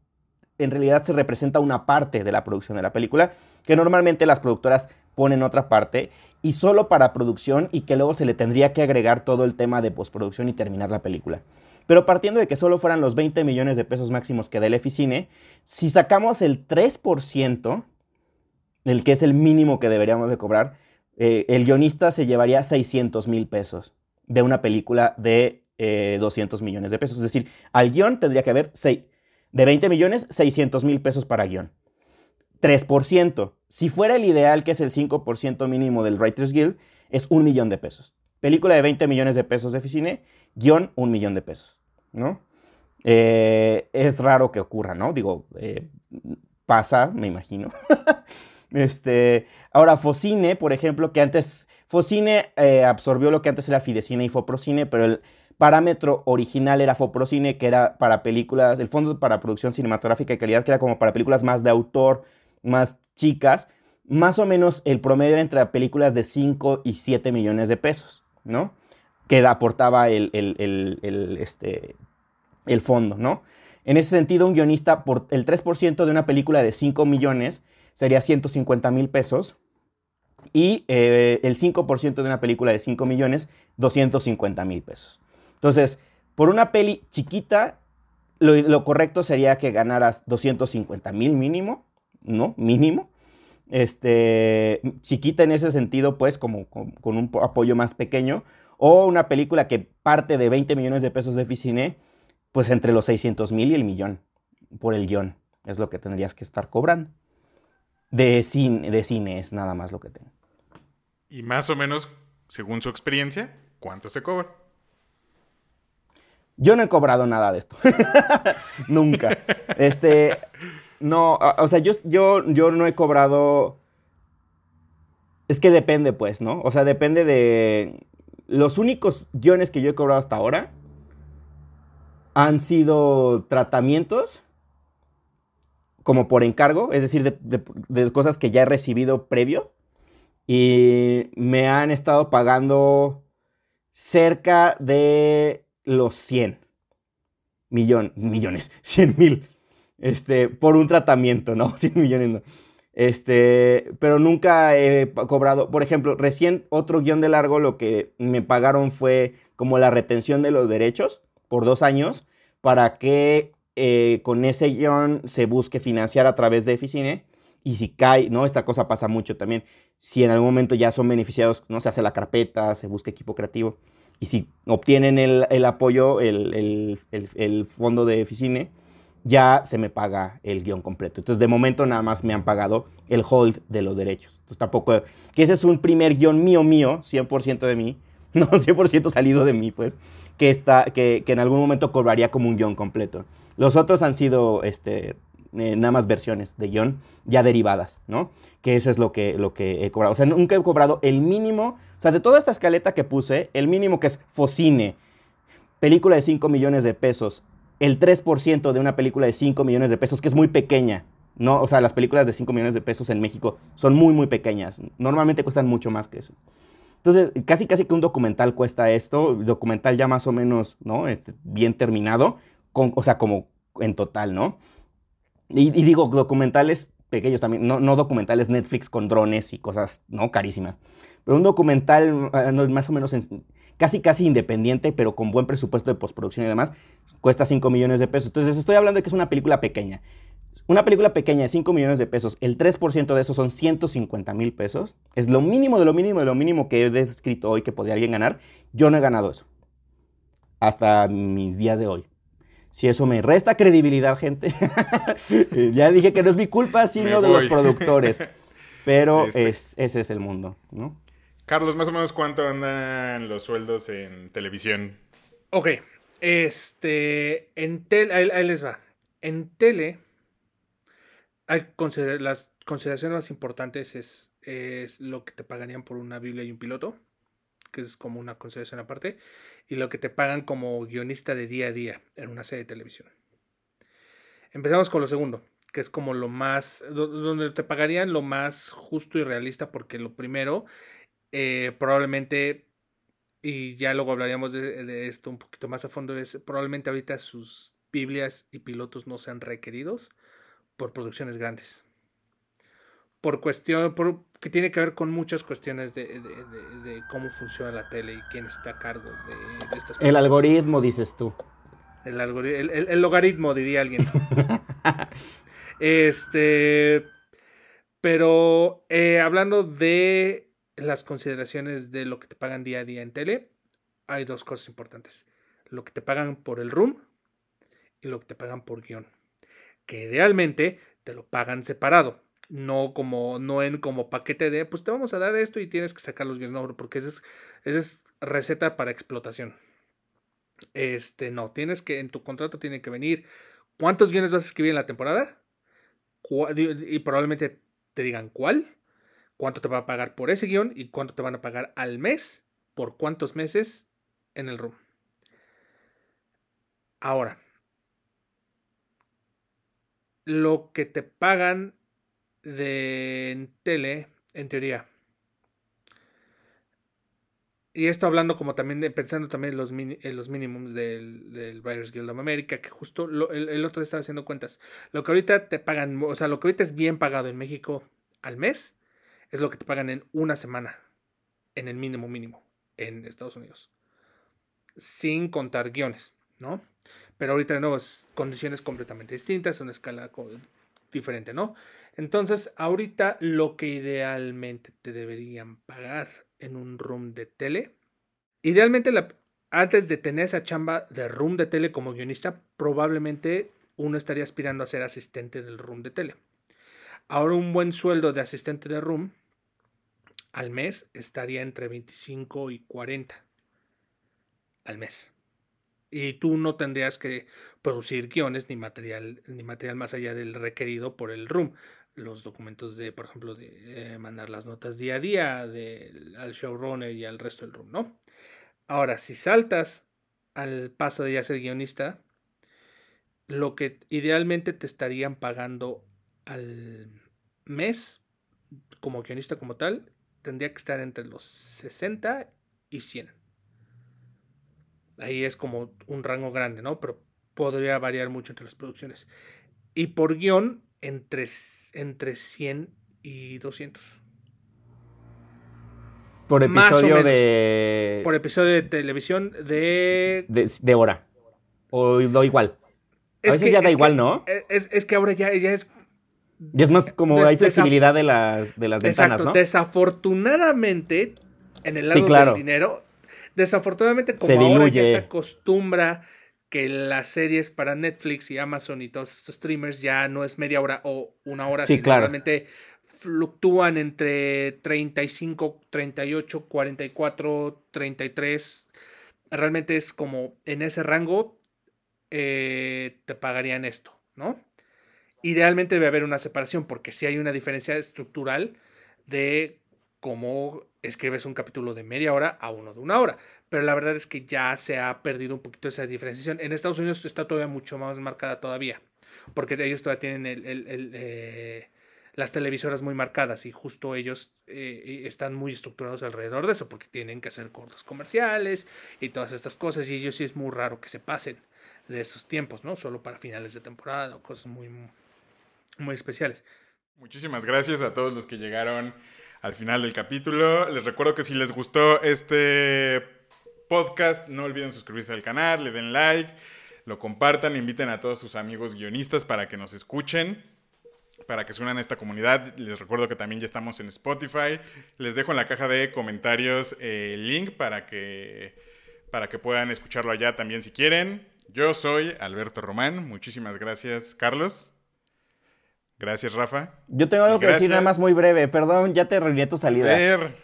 en realidad se representa una parte de la producción de la película, que normalmente las productoras ponen otra parte y solo para producción y que luego se le tendría que agregar todo el tema de postproducción y terminar la película. Pero partiendo de que solo fueran los 20 millones de pesos máximos que da el Eficine, si sacamos el 3%, el que es el mínimo que deberíamos de cobrar, eh, el guionista se llevaría 600 mil pesos de una película de 200 eh, millones de pesos. Es decir, al guion tendría que haber de 20 millones, 600 mil pesos para guion. 3%. Si fuera el ideal, que es el 5% mínimo del Writers Guild, es un millón de pesos. Película de 20 millones de pesos de oficina, guion un millón de pesos, ¿no? Eh, es raro que ocurra, ¿no? Digo, pasa, me imagino. Este, ahora, Focine, por ejemplo, que antes, Focine eh, absorbió lo que antes era Fidecine y Foprocine, pero el parámetro original era Foprocine, que era para películas, el fondo para producción cinematográfica de calidad, que era como para películas más de autor, más chicas, más o menos el promedio era entre películas de 5 y 7 millones de pesos, ¿no? Que aportaba el, este, el fondo, ¿no? En ese sentido, un guionista, por el 3% de una película de 5 millones, sería 150 mil pesos. Y eh, el 5% de una película de 5 millones, 250 mil pesos. Entonces, por una peli chiquita, lo, correcto sería que ganaras 250 mil mínimo, ¿no? Mínimo. Este, chiquita en ese sentido, pues, como con, un apoyo más pequeño. O una película que parte de 20 millones de pesos de Ficine, pues entre los 600 mil y el millón por el guion. Es lo que tendrías que estar cobrando. De cine, de cine es nada más lo que tengo. Y más o menos, según su experiencia, ¿cuánto se cobra? Yo no he cobrado nada de esto. Nunca. Este, no, o sea, yo, yo, yo no he cobrado... Es que depende, pues, ¿no? O sea, depende de... Los únicos guiones que yo he cobrado hasta ahora han sido tratamientos como por encargo, es decir, de, cosas que ya he recibido previo. Y me han estado pagando cerca de los 100 millones, 100 mil, este, por un tratamiento, ¿no? 100 millones, no. Este, pero nunca he cobrado, por ejemplo, recién otro guion de largo, lo que me pagaron fue como la retención de los derechos por dos años para que eh, con ese guion se busque financiar a través de Eficine. Y si cae, ¿no? Esta cosa pasa mucho también. Si en algún momento ya son beneficiados, ¿no? Se hace la carpeta, se busca equipo creativo. Y si obtienen el, apoyo, el, fondo de Eficine, ya se me paga el guion completo. Entonces, de momento nada más me han pagado el hold de los derechos. Entonces, tampoco, que ese es un primer guion mío, mío, 100% de mí, no 100% salido de mí, pues, que, está, que, que en algún momento cobraría como un guion completo. Los otros han sido este, eh, nada más versiones de guion ya derivadas, ¿no? Que eso es lo que, lo que he cobrado. O sea, nunca he cobrado el mínimo, o sea, de toda esta escaleta que puse, el mínimo que es Focine, película de 5 millones de pesos, el 3% de una película de 5 millones de pesos, que es muy pequeña, No, o sea, las películas de 5 millones de pesos en México son muy, muy pequeñas. Normalmente cuestan mucho más que eso. Entonces, casi, casi que un documental cuesta esto, documental ya más o menos, ¿no? Este, bien terminado, con, o sea, como en total, ¿no? Y, digo, documentales pequeños también, no, no, documentales Netflix con drones y cosas, ¿no? Carísimas. Pero un documental ah, más o menos casi, casi independiente, pero con buen presupuesto de postproducción y demás, cuesta 5 millones de pesos. Entonces, estoy hablando de que es una película pequeña. Una película pequeña de 5 millones de pesos, el 3% de eso son 150 mil pesos. Es lo mínimo de lo mínimo de lo mínimo que he descrito hoy que podría alguien ganar. Yo no he ganado eso. Hasta mis días de hoy. Si eso me resta credibilidad, gente. ya dije que no es mi culpa, sino de los productores. Pero este. es, ese es el mundo, ¿no? Carlos, más o menos cuánto andan los sueldos en televisión. Ok. Este. En tele. ahí les va. En tele hay las consideraciones más importantes es, es, lo que te pagarían por una Biblia y un piloto, que es como una consideración aparte, y lo que te pagan como guionista de día a día en una serie de televisión. Empezamos con lo segundo, que es como lo más, donde te pagarían lo más justo y realista, porque lo primero, eh, probablemente, y ya luego hablaríamos de, de esto un poquito más a fondo, es probablemente ahorita sus Biblias y pilotos no sean requeridos por producciones grandes. Por cuestión, por, que tiene que ver con muchas cuestiones de, cómo funciona la tele y quién está a cargo de, estas El algoritmo, dices tú. El, el, el, logaritmo, diría alguien. este. Pero eh, hablando de las consideraciones de lo que te pagan día a día en tele, hay dos cosas importantes. Lo que te pagan por el room y lo que te pagan por guion que idealmente te lo pagan separado. No como, no en como paquete de, pues te vamos a dar esto y tienes que sacar los guiones. No, porque esa es, es receta para explotación. Este, no, tienes que, en tu contrato tiene que venir cuántos guiones vas a escribir en la temporada. Y probablemente te digan cuál, cuánto te va a pagar por ese guion y cuánto te van a pagar al mes, por cuántos meses en el room. Ahora, lo que te pagan de tele, en teoría. Y esto hablando como también, pensando también en los, en los mínimos del, del, Writers Guild of America, que justo el, otro estaba haciendo cuentas. Lo que ahorita te pagan, o sea, lo que ahorita es bien pagado en México al mes, es lo que te pagan en una semana, en el mínimo mínimo, en Estados Unidos. Sin contar guiones, ¿no? Pero ahorita de nuevo es condiciones completamente distintas, una escala diferente, ¿no? Entonces, ahorita lo que idealmente te deberían pagar en un room de tele, idealmente antes de tener esa chamba de room de tele como guionista, probablemente uno estaría aspirando a ser asistente del room de tele. Ahora un buen sueldo de asistente de room al mes estaría entre 25 y 40 al mes y tú no tendrías que producir guiones ni material, ni material más allá del requerido por el room. Los documentos de, por ejemplo, de eh, mandar las notas día a día al showrunner y al resto del room, ¿no? Ahora, si saltas al paso de ya ser guionista, lo que idealmente te estarían pagando al mes como guionista como tal, tendría que estar entre los 60 y 100. Ahí es como un rango grande, ¿no? Pero podría variar mucho entre las producciones. Y por guion, entre, entre 100 y 200. Por episodio de. Por episodio de televisión de. De, hora. O da igual. A veces ya da igual, ¿no? Es, que ahora ya, ya es. Y es más como hay flexibilidad de las, de las ventanas, ¿no? Desafortunadamente, en el lado del dinero, Desafortunadamente, como ahora ya se acostumbra que las series para Netflix y Amazon y todos estos streamers ya no es media hora o una hora, sí, sino realmente fluctúan entre 35, 38, 44, 33. Realmente es como en ese rango eh, te pagarían esto, ¿no? Idealmente debe haber una separación porque si hay una diferencia estructural de cómo escribes un capítulo de media hora a uno de una hora. Pero la verdad es que ya se ha perdido un poquito esa diferenciación. En Estados Unidos está todavía mucho más marcada todavía. porque ellos todavía tienen el, el- eh, las televisoras muy marcadas y justo ellos eh, están muy estructurados alrededor de eso, porque tienen que hacer cortos comerciales y todas estas cosas, y ellos sí es muy raro que se pasen de esos tiempos, ¿no? Solo para finales de temporada o cosas muy, muy especiales. Muchísimas gracias a todos los que llegaron al final del capítulo. Les recuerdo que si les gustó este podcast, no olviden suscribirse al canal, le den like, lo compartan, inviten a todos sus amigos guionistas para que nos escuchen, para que se unan a esta comunidad. Les recuerdo que también ya estamos en Spotify. Les dejo en la caja de comentarios eh, el link para que, para que puedan escucharlo allá también si quieren. Yo soy Alberto Román. Muchísimas gracias, Carlos. Gracias, Rafa. Yo tengo algo que decir nada más muy breve. Perdón, ya te arruiné tu salida. Ver.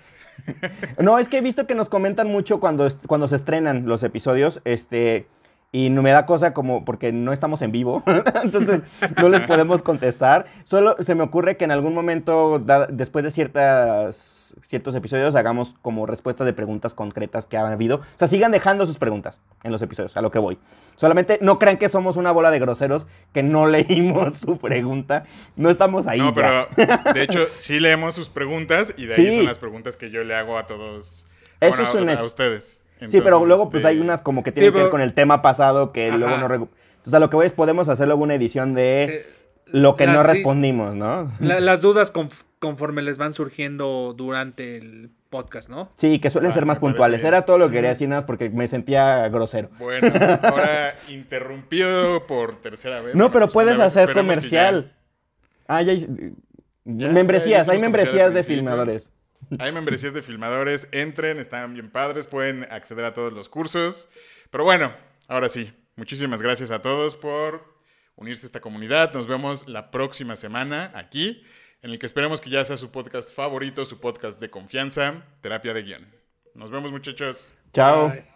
No, es que he visto que nos comentan mucho cuando, cuando se estrenan los episodios, este, y no me da cosa como porque no estamos en vivo, entonces no les podemos contestar. Solo se me ocurre que en algún momento, da- después de ciertas, ciertos episodios, hagamos como respuesta de preguntas concretas que han habido. O sea, sigan dejando sus preguntas en los episodios, a lo que voy. Solamente no crean que somos una bola de groseros que no leímos su pregunta. No estamos ahí. No, ya. pero de hecho sí leemos sus preguntas y de ahí Sí. son las preguntas que yo le hago a todos. Eso bueno, es un a, a hecho. Sí, pero luego pues este, hay unas como que tienen que ver con el tema pasado que Ajá. luego no... recu- Entonces a lo que voy es podemos hacer luego una edición de Sí, lo que no las- respondimos, ¿no? la- las dudas conf- conforme les van surgiendo durante el podcast, ¿no? Sí, que suelen Ah, ser más puntuales. Era todo lo que quería decir nada más porque me sentía grosero. Bueno, ahora interrumpido por tercera vez. No, pero puedes hacer comercial. Ah, ya, Ya, membresías, ya hay membresías de filmadores. Hay membresías de filmadores, entren, están bien padres, pueden acceder a todos los cursos. Pero bueno, ahora sí, muchísimas gracias a todos por unirse a esta comunidad. Nos vemos la próxima semana aquí, en el que esperemos que ya sea su podcast favorito, su podcast de confianza, Terapia de Guión. Nos vemos muchachos. Chao. Bye.